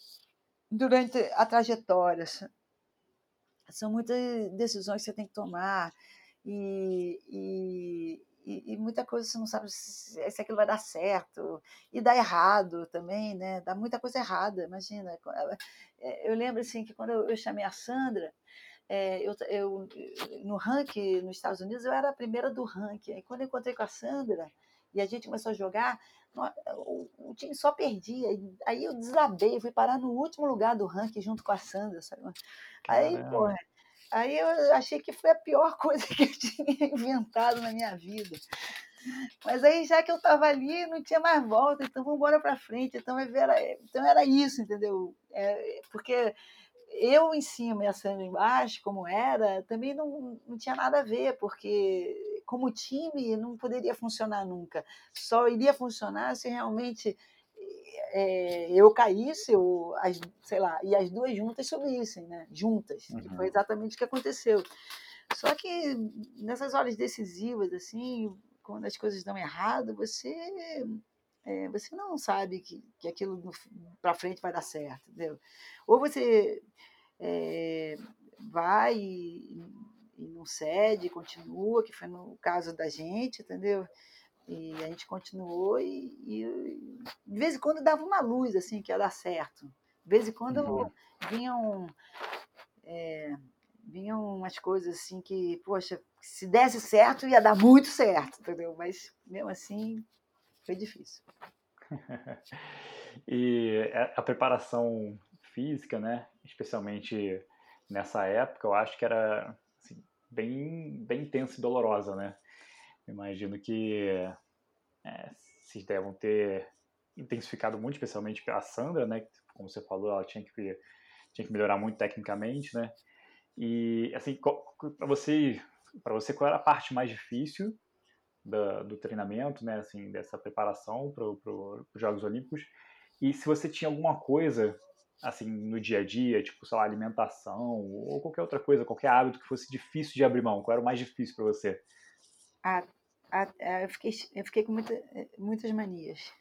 durante a trajetória. São muitas decisões que você tem que tomar. E, e, e, e, muita coisa você não sabe se, se aquilo vai dar certo, e dá errado também, né? Dá muita coisa errada, imagina. É, eu lembro assim que quando eu, chamei a Sandra, é, eu, eu, no ranking nos Estados Unidos, eu era a primeira do ranking. Aí quando eu encontrei com a Sandra e a gente começou a jogar, o, time só perdia. Aí eu desabei, fui parar no último lugar do ranking junto com a Sandra. Sabe? Aí, porra, Aí eu achei que foi a pior [LAUGHS] coisa que eu tinha inventado na minha vida. Mas aí, já que eu estava ali, não tinha mais volta, então vamos embora para frente. Então era, então era isso, entendeu? É, porque eu em cima e a Sandra embaixo, como era, também não, não tinha nada a ver, porque como time não poderia funcionar nunca. Só iria funcionar se realmente é, eu caísse, ou as, sei lá, e as duas juntas subissem, né? Juntas. Uhum. E foi uhum. exatamente o que aconteceu. Só que nessas horas decisivas, assim, quando as coisas dão errado, você é, você não sabe que, que aquilo para frente vai dar certo, entendeu? Ou você é, vai e, e, não cede, continua, que foi no caso da gente, entendeu? E a gente continuou e, e de vez em quando dava uma luz, assim, que ia dar certo. De vez em quando uhum. vinham, é, vinham umas coisas assim que, poxa, se desse certo ia dar muito certo, entendeu? Mas mesmo assim foi difícil. [LAUGHS] e a preparação física, né? Especialmente nessa época, eu acho que era bem, bem intensa e dolorosa, né? Imagino que é, vocês devam ter intensificado muito, especialmente a Sandra, né? Como você falou, ela tinha que, tinha que melhorar muito tecnicamente, né? E assim, para você, para você, qual era a parte mais difícil da, do treinamento, né? Assim, dessa preparação para os Jogos Olímpicos? E se você tinha alguma coisa assim, no dia a dia, tipo, sei lá, alimentação ou qualquer outra coisa, qualquer hábito que fosse difícil de abrir mão? Qual era o mais difícil para você? Ah, ah, eu, fiquei, eu fiquei com muita, muitas manias.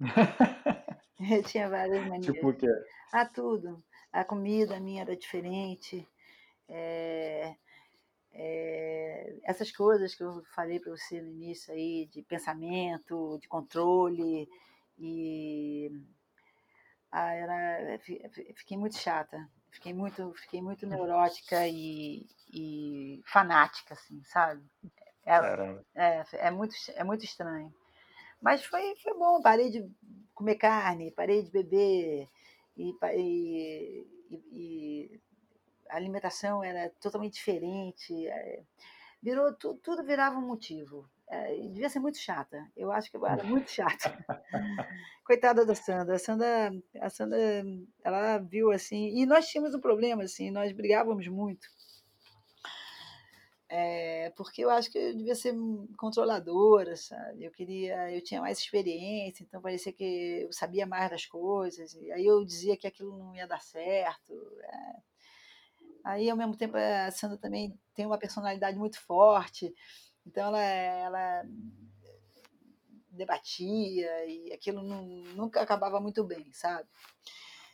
[LAUGHS] eu tinha várias manias. Tipo o quê? Ah, tudo. A comida minha era diferente. É, é, essas coisas que eu falei para você no início aí, de pensamento, de controle e ah, era, fiquei muito chata, fiquei muito, fiquei muito neurótica e, e fanática, assim, sabe? É, é, é, muito, é muito estranho. Mas foi, foi bom, parei de comer carne, parei de beber e, e, e a alimentação era totalmente diferente. É, virou, tudo, tudo virava um motivo devia ser muito chata. Eu acho que eu era muito chata. [LAUGHS] Coitada da Sandra. A Sandra, a Sandra, ela viu assim. E nós tínhamos um problema, assim, nós brigávamos muito. É, porque eu acho que eu devia ser controladora, sabe? Eu queria, eu tinha mais experiência, então parecia que eu sabia mais das coisas. E aí eu dizia que aquilo não ia dar certo. É. Aí, ao mesmo tempo, a Sandra também tem uma personalidade muito forte. Então ela, ela debatia e aquilo não, nunca acabava muito bem, sabe?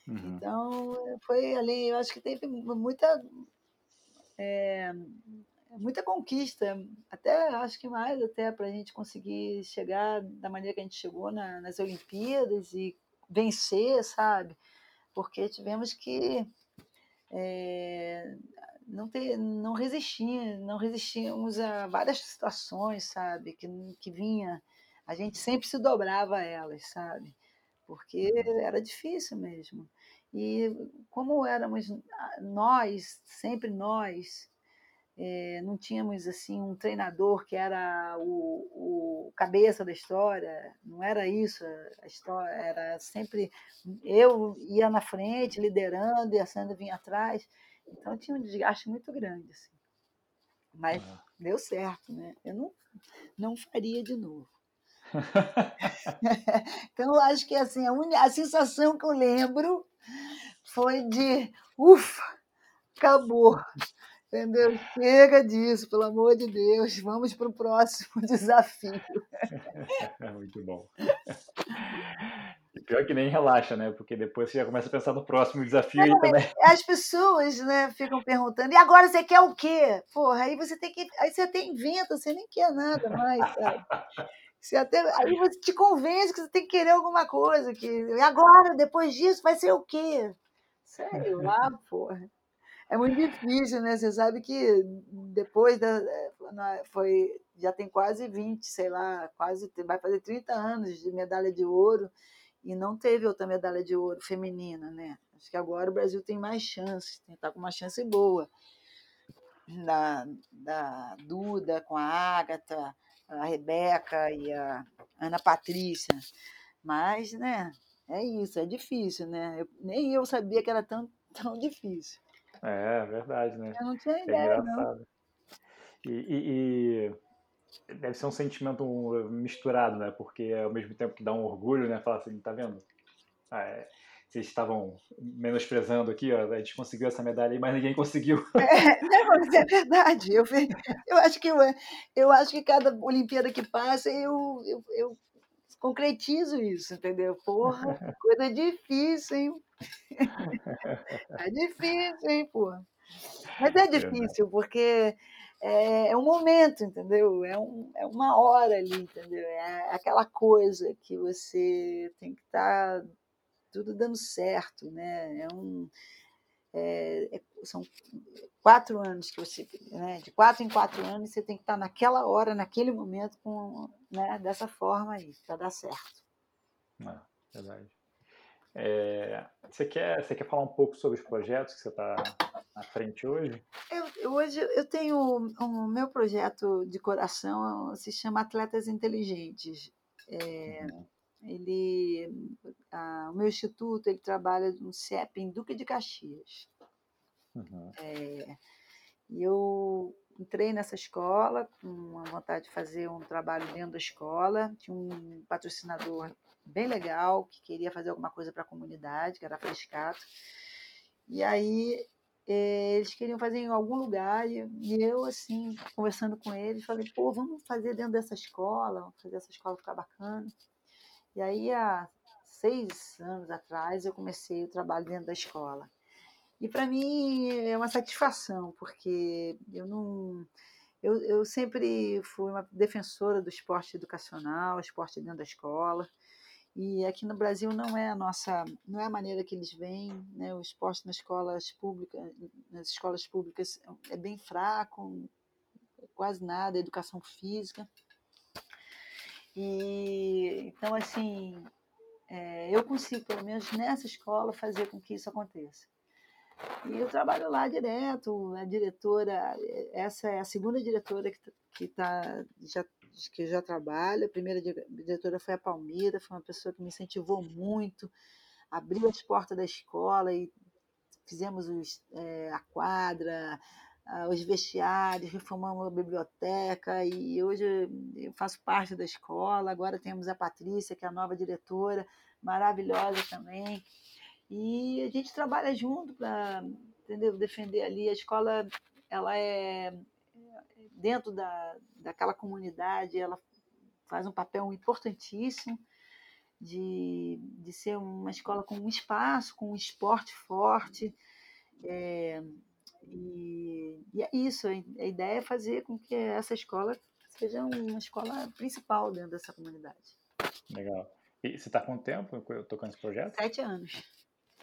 Uhum. Então foi ali, eu acho que teve muita é, muita conquista, até acho que mais até para a gente conseguir chegar da maneira que a gente chegou na, nas Olimpíadas e vencer, sabe? Porque tivemos que é, não ter, não resistir, não resistimos a várias situações, sabe, que que vinha, a gente sempre se dobrava a elas, sabe, porque uhum. era difícil mesmo. E como éramos nós, sempre nós, é, não tínhamos assim um treinador que era o, o, cabeça da história, não era isso a história, era sempre eu ia na frente liderando e a Sandra vinha atrás. Então tinha um desgaste muito grande, assim. Mas ah. deu certo, né? Eu não, não faria de novo. [LAUGHS] então, eu acho que assim, a, un... a sensação que eu lembro foi de ufa, acabou. Entendeu? Chega disso, pelo amor de Deus. Vamos para o próximo [LAUGHS] desafio. [LAUGHS] Muito bom. E pior que nem relaxa, né? Porque depois você já começa a pensar no próximo desafio Não, também. As pessoas, né, ficam perguntando, e agora você quer o quê? Porra, aí você tem que. Aí você até inventa, você nem quer nada mais, sabe? Você até, aí você te convence que você tem que querer alguma coisa. Que, e agora, depois disso, vai ser o quê? Sei lá, porra. É muito difícil, né? Você sabe que depois da. Foi, já tem quase 20, sei lá, quase vai fazer 30 anos de medalha de ouro e não teve outra medalha de ouro feminina, né? Acho que agora o Brasil tem mais chances, está com uma chance boa. Da, da Duda com a Ágata, a Rebeca e a Ana Patrícia. Mas, né, é isso, é difícil, né? Eu, nem eu sabia que era tão, [LAUGHS] tão difícil. É, verdade, né? Eu não tinha É ideia, não. engraçado. E, e- e deve ser um sentimento misturado, né? Porque ao mesmo tempo que dá um orgulho, né? Falar assim, tá vendo? Ah, é, vocês estavam menosprezando aqui, ó, a gente conseguiu essa medalha aí, mas ninguém conseguiu. [LAUGHS] É, não, mas é verdade. Eu, eu, acho que eu, eu acho que cada Olimpíada que passa eu, eu, eu concretizo isso, entendeu? Porra, coisa difícil, hein? [LAUGHS] É difícil, hein, porra? Mas é Verdade. difícil, porque é, é um momento, entendeu? É, um, é uma hora ali, entendeu? É aquela coisa que você tem que estar tudo dando certo, né? É um, é, é- são quatro anos que você, né? De quatro em quatro anos você tem que estar naquela hora, naquele momento, com, né? Dessa forma aí, para dar certo. Ah, verdade. É, você, quer, você quer falar um pouco sobre os projetos que você está à frente hoje? Eu, eu- hoje eu tenho o meu projeto de coração se chama Atletas Inteligentes. É, Uhum. ele, ah, o meu instituto ele trabalha no CIEP em Duque de Caxias. Uhum. É, e eu entrei nessa escola com a vontade de fazer um trabalho dentro da escola. Tinha um patrocinador bem legal que queria fazer alguma coisa para a comunidade, que era Frescato. E aí eh, eles queriam fazer em algum lugar e eu, assim, conversando com eles, falei, pô, vamos fazer dentro dessa escola, vamos fazer essa escola ficar bacana. E aí, há seis anos atrás, eu comecei o trabalho dentro da escola. E para mim é uma satisfação, porque eu não. Eu, eu sempre fui uma defensora do esporte educacional, esporte dentro da escola. E aqui no Brasil não é a nossa, não é a maneira que eles veem, né? O esporte nas escolas públicas, nas escolas públicas é bem fraco, quase nada, educação física. E então assim, é, eu consigo pelo menos nessa escola fazer com que isso aconteça. E eu trabalho lá direto, a diretora, essa é a segunda diretora que, que, tá, já, que já trabalha, a primeira dire- diretora foi a Palmira, foi uma pessoa que me incentivou muito, abriu as portas da escola e fizemos os, eh, a quadra, os vestiários, reformamos a biblioteca e hoje eu faço parte da escola. Agora temos a Patrícia, que é a nova diretora, maravilhosa também. E a gente trabalha junto para defender ali. A escola ela é dentro da, daquela comunidade, ela faz um papel importantíssimo de, de ser uma escola com um espaço, com um esporte forte. É, e, e é isso, a ideia é fazer com que essa escola seja uma escola principal dentro dessa comunidade. Legal. E você está com quanto tempo tocando esse projeto? Sete anos.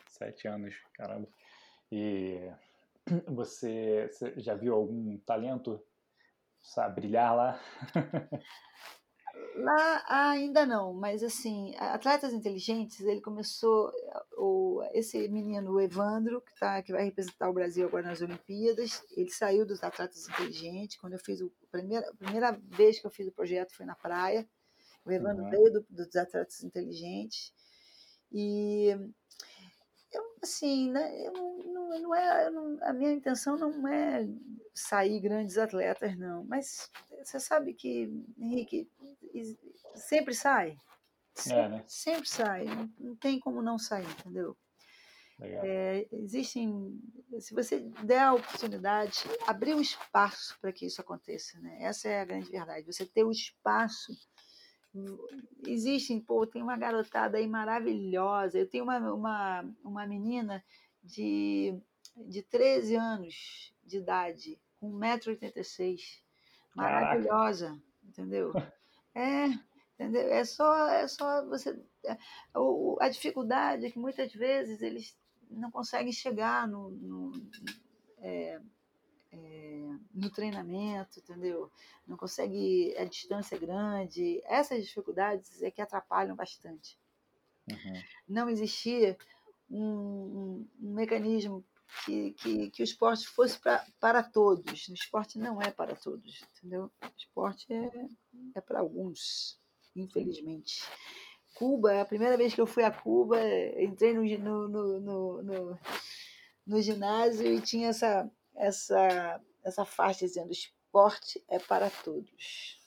Sete anos, caramba. E [CLEARS THROAT] você, você já viu algum talento sabe, brilhar lá? Lá ainda não, mas assim, Atletas Inteligentes, ele começou, o, esse menino, o Evandro, que, tá, que vai representar o Brasil agora nas Olimpíadas, ele saiu dos Atletas Inteligentes, quando eu fiz o, a primeira, a primeira vez que eu fiz o projeto foi na praia, o Evandro Uhum. veio do, dos Atletas Inteligentes, e assim, né, não, não, é, não- a minha intenção não é sair grandes atletas, não, mas você sabe que, Henrique, sempre sai. Sempre, né? sempre sai. Não, não tem como não sair, entendeu? É, existem, se você der a oportunidade, abrir o espaço para que isso aconteça, né? Essa é a grande verdade. Você ter o espaço. Existem, pô, tem uma garotada aí maravilhosa. Eu tenho uma, uma, uma menina de, de 13 anos de idade, com 1,86m, Caraca. maravilhosa, entendeu? É, entendeu? É só, é só você. é, o- a dificuldade é que muitas vezes eles não conseguem chegar no, no, é, é, no treinamento, entendeu? Não consegue, a distância é grande. Essas dificuldades é que atrapalham bastante. Uhum. Não existia um, um- um mecanismo que, que, que o esporte fosse pra, para todos. O esporte não é para todos, entendeu? O esporte é, é para alguns, infelizmente. Cuba, a primeira vez que eu fui a Cuba, entrei no, no, no, no, no ginásio e tinha essa, essa, essa faixa dizendo esporte é para todos.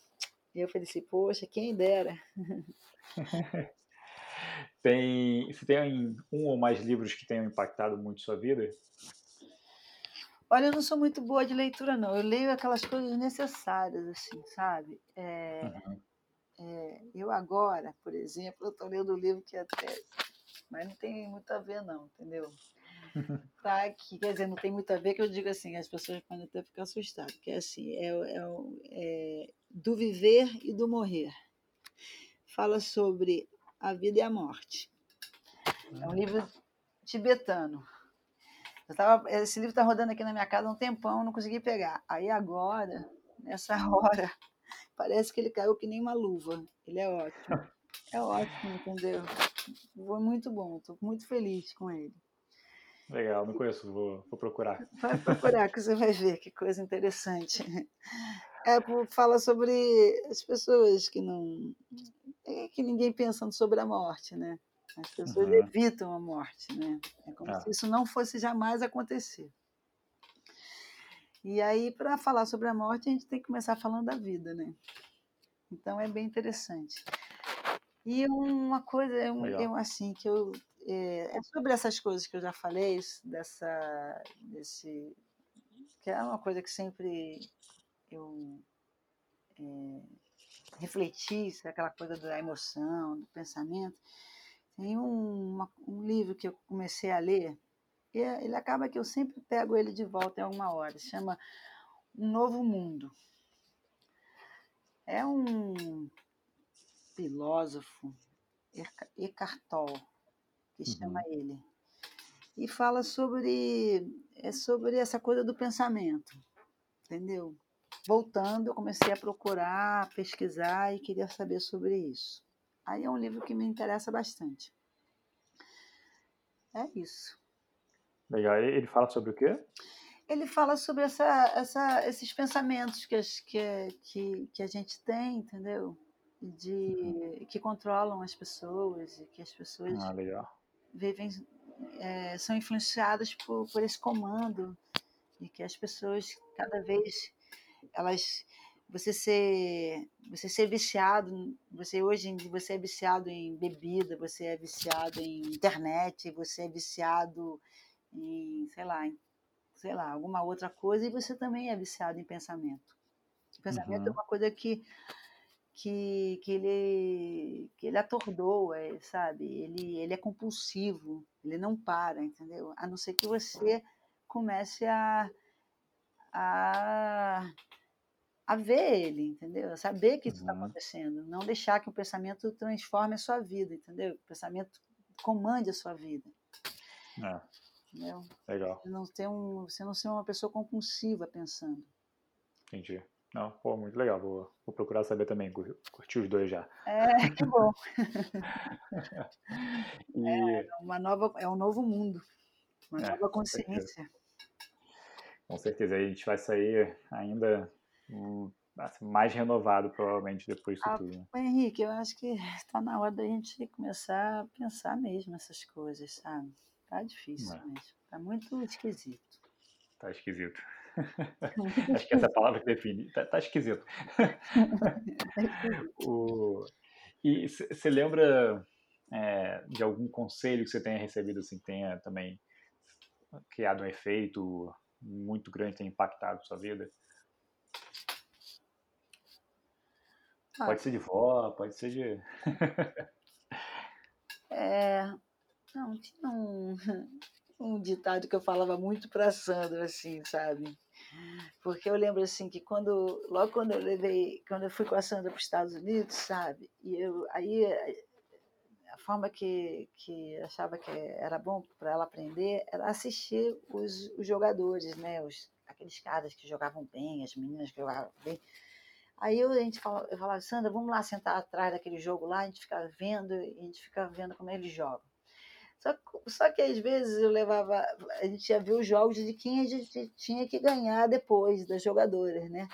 E eu falei assim, poxa, quem dera. [LAUGHS] tem, você tem um ou mais livros que tenham impactado muito sua vida? Olha, eu não sou muito boa de leitura, não. Eu leio aquelas coisas necessárias, assim, sabe? É, uhum. é, eu agora, por exemplo, eu estou lendo um livro que até... Mas não tem muito a ver, não, entendeu? [LAUGHS] tá aqui, quer dizer, não tem muito a ver que eu digo assim, as pessoas podem até ficar assustadas, que é assim, é, é, é do viver e do morrer. Fala sobre a vida e a morte. É um livro tibetano. Tava, esse livro está rodando aqui na minha casa há um tempão, não consegui pegar. Aí agora, nessa [LAUGHS] hora, parece que ele caiu que nem uma luva. Ele é ótimo. É ótimo, entendeu? Foi muito bom, estou muito feliz com ele. Legal, não conheço, vou, vou procurar. Vai procurar que você vai ver que coisa interessante. É, fala sobre as pessoas que não. É que ninguém pensando sobre a morte, né? As pessoas uhum. evitam a morte, né? É como ah. se isso não fosse jamais acontecer. E aí, para falar sobre a morte, a gente tem que começar falando da vida, né? Então é bem interessante. E uma coisa, eu, eu assim, que eu é, é, sobre essas coisas que eu já falei, dessa, desse, que é uma coisa que sempre eu é, refleti, aquela coisa da emoção, do pensamento. Tem um, uma, um livro que eu comecei a ler, e ele acaba que eu sempre pego ele de volta em alguma hora, se chama Um Novo Mundo. É um filósofo, Eckhart Tolle, que chama uhum. ele. E fala sobre, é sobre essa coisa do pensamento, entendeu? Voltando, eu comecei a procurar, a pesquisar e queria saber sobre isso. Aí é um livro que me interessa bastante. É isso. Legal. Ele fala sobre o quê? Ele fala sobre essa, essa, esses pensamentos que, que, que, que a gente tem, entendeu? De, uhum. que controlam as pessoas e que as pessoas ah, legal vivem, é, são influenciadas por, por esse comando e que as pessoas cada vez elas você ser você ser viciado você hoje você é viciado em bebida você é viciado em internet você é viciado em sei lá em, sei lá alguma outra coisa e você também é viciado em pensamento o pensamento é uhum. é uma coisa que que, que, ele, que ele atordou, é, sabe? Ele, ele é compulsivo, ele não para, entendeu? A não ser que você comece a, a, a ver ele, entendeu? A saber que isso está uhum. acontecendo. Não deixar que o pensamento transforme a sua vida, entendeu? O pensamento comande a sua vida. É. Entendeu? Legal. Você não, ter um, você não ser uma pessoa compulsiva pensando. Entendi. Não, pô, muito legal. Vou, vou procurar saber também. Curti os dois já. É, que bom. [LAUGHS] e... É uma nova, é um novo mundo, uma é, nova consciência. Com certeza. Aí a gente vai sair ainda assim, mais renovado, provavelmente, depois disso ah, tudo. Né? Henrique, eu acho que está na hora da gente começar a pensar mesmo essas coisas, sabe? Tá difícil é. mesmo. Tá muito esquisito. Tá esquisito. Acho que essa é a palavra que define. Tá, tá esquisito. [LAUGHS] o... E você lembra é, de algum conselho que você tenha recebido, assim, que tenha também criado um efeito muito grande, tenha impactado sua vida? Ah, pode ser de vó, pode ser de. [LAUGHS] é. Não, tinha um, um ditado que eu falava muito para Sandra, assim, sabe? Porque eu lembro assim que quando logo quando eu levei, quando eu fui com a Sandra para os Estados Unidos, sabe? E eu aí a forma que que achava que era bom para ela aprender era assistir os, os jogadores, né? Os aqueles caras que jogavam bem, as meninas que jogavam bem. Aí eu, a gente fala, eu falava, Sandra, vamos lá sentar atrás daquele jogo lá, a gente fica vendo, a gente fica vendo como eles jogam. Só, só que às vezes eu levava, a gente ia ver os jogos de quem a gente tinha que ganhar depois, das jogadoras, né?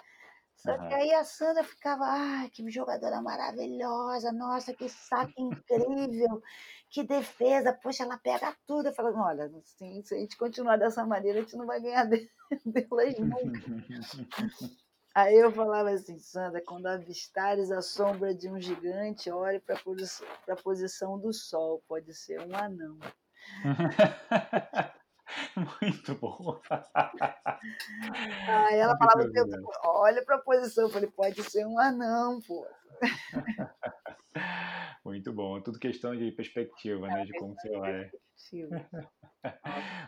Só que Aham. aí a Sandra ficava, ai, que jogadora maravilhosa, nossa, que saque incrível, que defesa, poxa, ela pega tudo. Eu falava, olha, assim, se a gente continuar dessa maneira, a gente não vai ganhar de- [LAUGHS] delas nunca. [LAUGHS] Aí eu falava assim, Sandra, quando avistares a sombra de um gigante, olhe para a posição do sol, pode ser um anão. [LAUGHS] [LAUGHS] [LAUGHS] Muito bom. [LAUGHS] Aí ela falava tinha o tempo olha para a posição. Eu falei, pode ser um anão, pô. [LAUGHS] Muito bom. Tudo questão de perspectiva, né? De como você olha.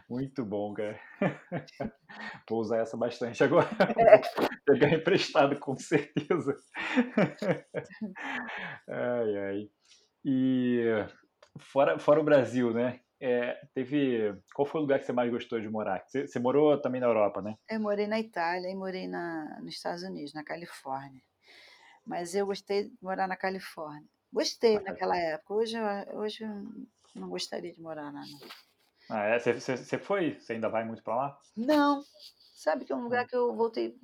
Muito bom, cara. Vou usar essa bastante agora. Vou pegar emprestado, com certeza. Ai, ai. E fora, fora o Brasil, né? É, teve. Qual foi o lugar que você mais gostou de morar? Você, você morou também na Europa, né? Eu morei na Itália e morei na, nos Estados Unidos, na Califórnia. Mas eu gostei de morar na Califórnia. Gostei Na naquela época. Hoje, hoje eu não gostaria de morar lá, não. Ah, é? Você, você, você foi? Você ainda vai muito pra lá? Não. Sabe que é um lugar que eu voltei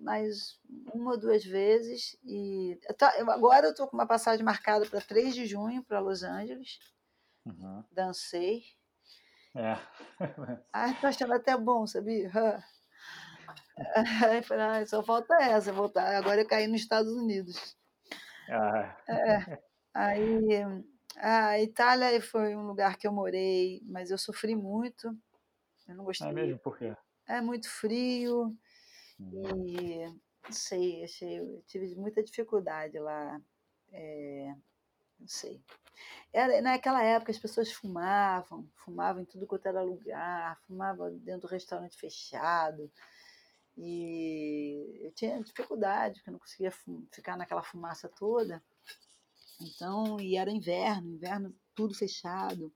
mais uma ou duas vezes. E eu tá- eu- agora eu estou com uma passagem marcada para 3 de junho para Los Angeles. Uhum. Dancei. É. [LAUGHS] Ai, tô achando até bom, sabia? Aí falei, "Ai, só falta essa, voltar. Agora eu caí nos Estados Unidos. Ah, Aí a Itália foi um lugar que eu morei, mas eu sofri muito. Eu não é gostei. mesmo? Por quê? É muito frio Uhum. e não sei, achei, eu tive muita dificuldade lá. É, não sei. Era, naquela época as pessoas fumavam, fumavam em tudo quanto era lugar, fumavam dentro do restaurante fechado. E eu tinha dificuldade, porque eu não conseguia ficar naquela fumaça toda. Então, e era inverno, inverno tudo fechado.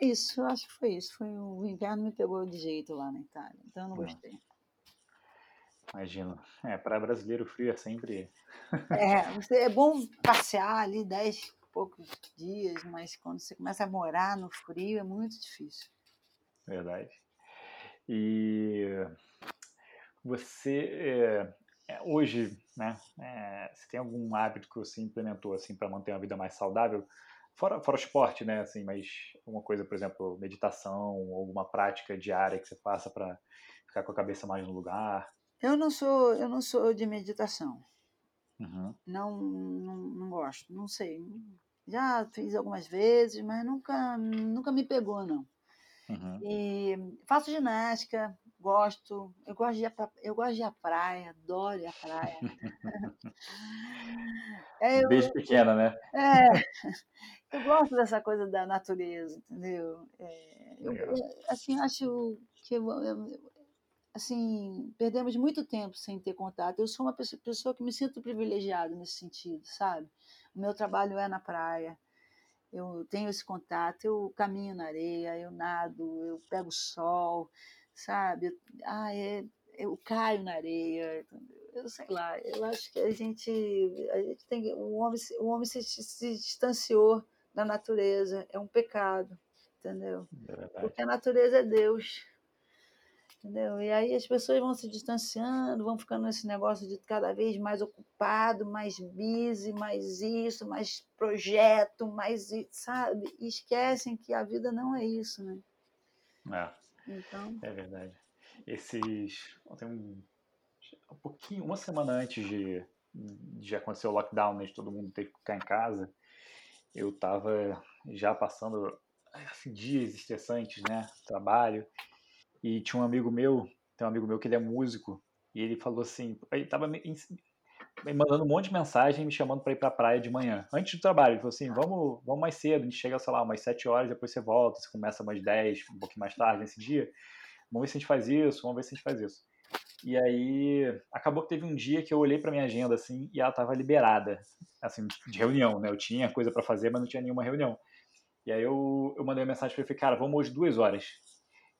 Isso, eu acho que foi isso. Foi o inverno me pegou de jeito lá na Itália. Então eu não gostei. Imagino. É, para brasileiro, frio é sempre. É, é bom passear ali dez e poucos dias, mas quando você começa a morar no frio é muito difícil. Verdade. E você, é, é, hoje, né, é, você tem algum hábito que você implementou, assim, para manter uma vida mais saudável? Fora, fora o esporte, né, assim, mas uma coisa, por exemplo, meditação, ou alguma prática diária que você faça para ficar com a cabeça mais no lugar? Eu não sou, eu não sou de meditação. Uhum. Não, não, não gosto, não sei. Já fiz algumas vezes, mas nunca, nunca me pegou, não. Uhum. E faço ginástica, gosto. Eu gosto de ir pra, eu gosto de ir à praia, adoro ir à praia. É, [LAUGHS] eu, Desde pequena, né? é, eu gosto dessa coisa da natureza, entendeu? É, eu, eu, assim, acho que eu- assim, perdemos muito tempo sem ter contato. Eu sou uma pessoa, que me sinto privilegiada nesse sentido, sabe? O meu trabalho é na praia. Eu tenho esse contato, eu caminho na areia, eu nado, eu pego sol, sabe? Ah, é, eu caio na areia, eu sei lá, eu acho que a gente, a gente tem, o homem, se- o homem se, se distanciou da natureza, é um pecado, entendeu? É. Porque a natureza é Deus, entendeu? E aí as pessoas vão se distanciando, vão ficando nesse negócio de cada vez mais ocupado, mais busy, mais isso, mais projeto, mais isso, sabe? E esquecem que a vida não é isso, né? É. Então, É verdade. Esses. Tem um, um pouquinho, uma semana antes de, de acontecer o lockdown, né, de todo mundo ter que ficar em casa, eu tava já passando assim, dias estressantes, né? Trabalho. E tinha um amigo meu, tem um amigo meu que ele é músico, e ele falou assim, ele tava me, me mandando um monte de mensagem me chamando para ir pra praia de manhã. Antes do trabalho, ele falou assim, vamos, vamos mais cedo, a gente chega, sei lá, umas 7 horas, depois você volta, você começa umas 10, um pouquinho mais tarde nesse dia. Vamos ver se a gente faz isso, vamos ver se a gente faz isso. E aí, acabou que teve um dia que eu olhei pra minha agenda, assim, e ela tava liberada, assim, de reunião, né? Eu tinha coisa pra fazer, mas não tinha nenhuma reunião. E aí eu, eu mandei uma mensagem pra ele, cara, vamos hoje duas horas.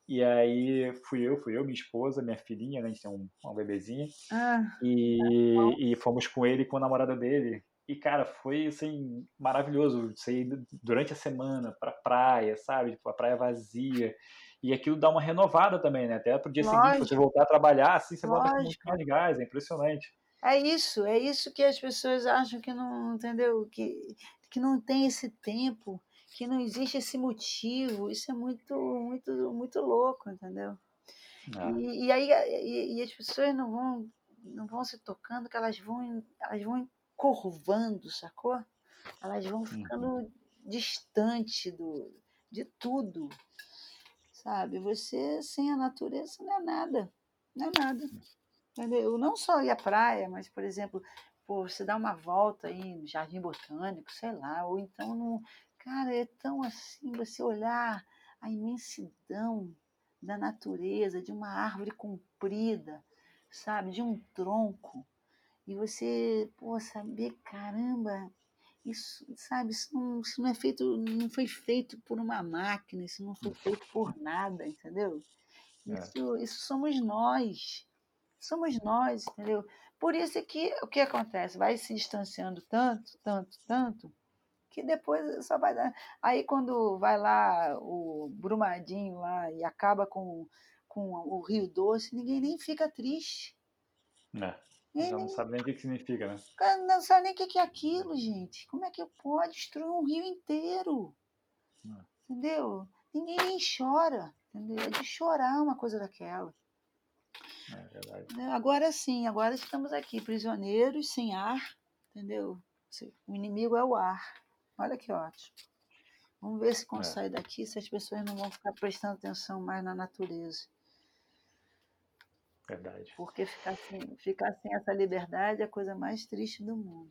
E aí fui eu, fui eu, minha esposa, minha filhinha, né? A gente tem um, uma bebezinha. ah, E, e fomos com ele e com a namorada dele. e, cara, foi, assim, maravilhoso. Sair durante a semana pra praia, sabe? Tipo, a praia vazia. E aquilo dá uma renovada também, né? Até pro dia Lógico. seguinte, você voltar a trabalhar, assim, você volta com muito Lógico. mais gás, é impressionante. É isso, é isso que as pessoas acham que não, entendeu? Que, que não tem esse tempo, que não existe esse motivo. Isso é muito, muito, muito louco, entendeu? É, E, e aí e, e as pessoas não vão, não vão se tocando, que elas vão, elas vão curvando, sacou? Elas vão uhum, ficando distante do, de tudo, sabe? Você sem a natureza não é nada, não é nada. Entendeu? Não só ir à praia, mas, por exemplo, pô, você dá uma volta aí no Jardim Botânico, sei lá, ou então no. Cara, é tão assim, você olhar a imensidão da natureza, de uma árvore comprida, sabe, de um tronco, e você, pô, saber, caramba, isso, sabe, isso não, isso não é feito, não foi feito por uma máquina, isso não foi feito por nada, entendeu? é, Isso, isso somos nós. Somos nós, entendeu? Por isso é que o que acontece? Vai se distanciando tanto, tanto, tanto, que depois só vai dar. Aí quando vai lá o Brumadinho lá e acaba com, com o Rio Doce, ninguém nem fica triste. é. Ninguém Já não sabe nem o que significa, né? o cara não sabe nem o que é aquilo, gente. Como é que pode destruir um rio inteiro? É. Entendeu? Ninguém nem chora. Entendeu? É de chorar uma coisa daquela. É verdade. né? Agora sim, agora estamos aqui, prisioneiros, sem ar, entendeu? O inimigo é o ar. Olha que ótimo. Vamos ver se quando É. sair daqui, se as pessoas não vão ficar prestando atenção mais na natureza. Verdade. Porque ficar sem, ficar sem essa liberdade é a coisa mais triste do mundo.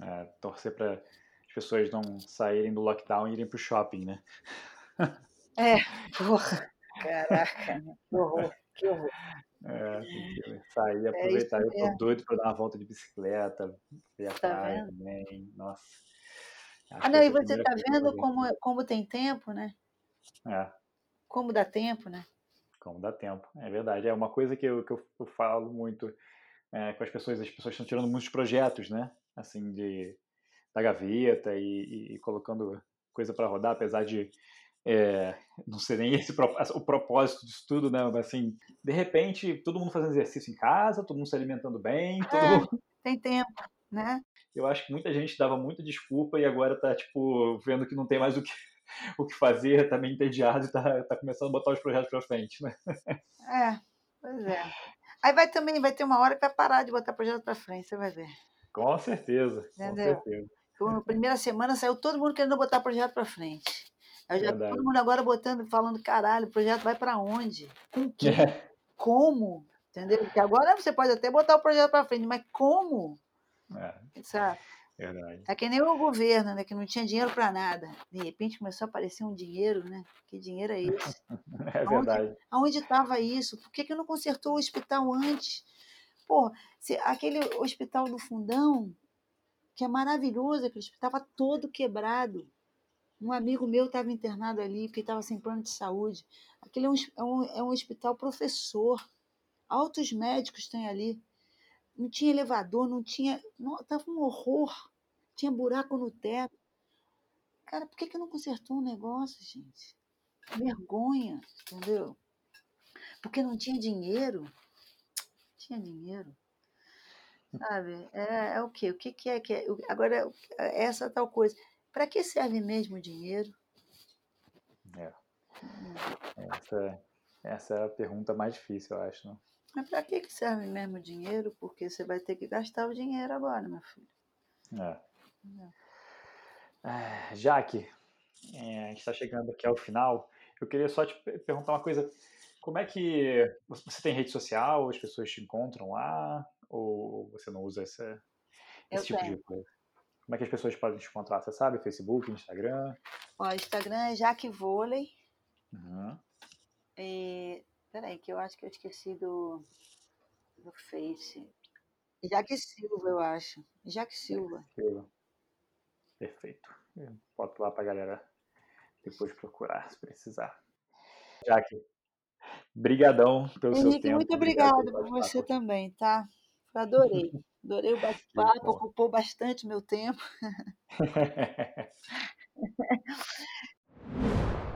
É, torcer para as pessoas não saírem do lockdown e irem pro shopping, né? É, porra. Caraca, né? que horror, que horror. É, sair É aproveitar. isso Eu tô doido para dar uma volta de bicicleta, ver a tá praia vendo? também. Nossa, acho que não, e a você tá vou vendo como, como tem tempo, né? É, Como dá tempo, né? como dá tempo. É verdade. É uma coisa que eu, que eu, eu falo muito é, com as pessoas. As pessoas estão tirando muitos projetos, né? Assim, de, da gaveta e, e- colocando coisa para rodar, apesar de é, não ser nem esse o propósito disso tudo, né? Mas assim, de repente, todo mundo fazendo exercício em casa, todo mundo se alimentando bem, todo É, mundo... tem tempo, né? Eu acho que muita gente dava muita desculpa e agora tá, tipo, vendo que não tem mais o que, [LAUGHS] o que fazer, tá meio entediado e tá, tá começando a botar os projetos pra frente, né? É, pois é. Aí vai também, vai ter uma hora que vai parar de botar projeto para frente, você vai ver. Com certeza, com Entendeu? certeza. Então, Na primeira semana saiu todo mundo querendo botar projeto para frente. Aí já Verdade. todo mundo agora botando, falando, caralho, o projeto vai para onde? Com quem? É, [LAUGHS] Como? Entendeu? Porque agora você pode até botar o projeto para frente, mas como? É, Sabe? verdade. É que nem o governo, né? Que não tinha dinheiro para nada. De repente começou a aparecer um dinheiro, né? Que dinheiro é esse? [LAUGHS] É verdade. Aonde estava isso? Por que, que não consertou o hospital antes? Pô, se- aquele hospital do Fundão, que é maravilhoso, aquele hospital estava todo quebrado. Um amigo meu estava internado ali porque estava sem plano de saúde. Aquele é um, é um, é um hospital professor. Altos médicos tem ali. Não tinha elevador, não tinha. Não, tava um horror. Tinha buraco no teto. Cara, por que, que não consertou o negócio, gente? Vergonha, entendeu? Porque não tinha dinheiro. Tinha dinheiro. Sabe? É, é o quê? O que, que é que é? Agora, essa tal coisa. Para que serve mesmo o dinheiro? É, essa, essa é a pergunta mais difícil, eu acho. Né? Mas para que, que serve mesmo o dinheiro? Porque você vai ter que gastar o dinheiro agora, meu filho. É. Ah, Jaque, é, a gente está chegando aqui ao final. Eu queria só te per- perguntar uma coisa. Como é que você tem rede social? As pessoas te encontram lá? Ou você não usa essa, Eu esse tipo tenho. de coisa? Como é que as pessoas podem te encontrar? Você sabe? Facebook, Instagram? Ó, Instagram é Jaque Vôlei. Uhum. E... Peraí, que eu acho que eu esqueci do, do Face. Jaque Silva, eu acho. Jaque Silva. Eu- Perfeito. Eu Boto lá pra galera depois procurar, se precisar. Jaque, brigadão pelo seu Henrique, tempo. muito obrigado obrigada pelo por você também, tá? Eu adorei. Adorei o [LAUGHS] bate-papo, ocupou bastante meu tempo. [LAUGHS]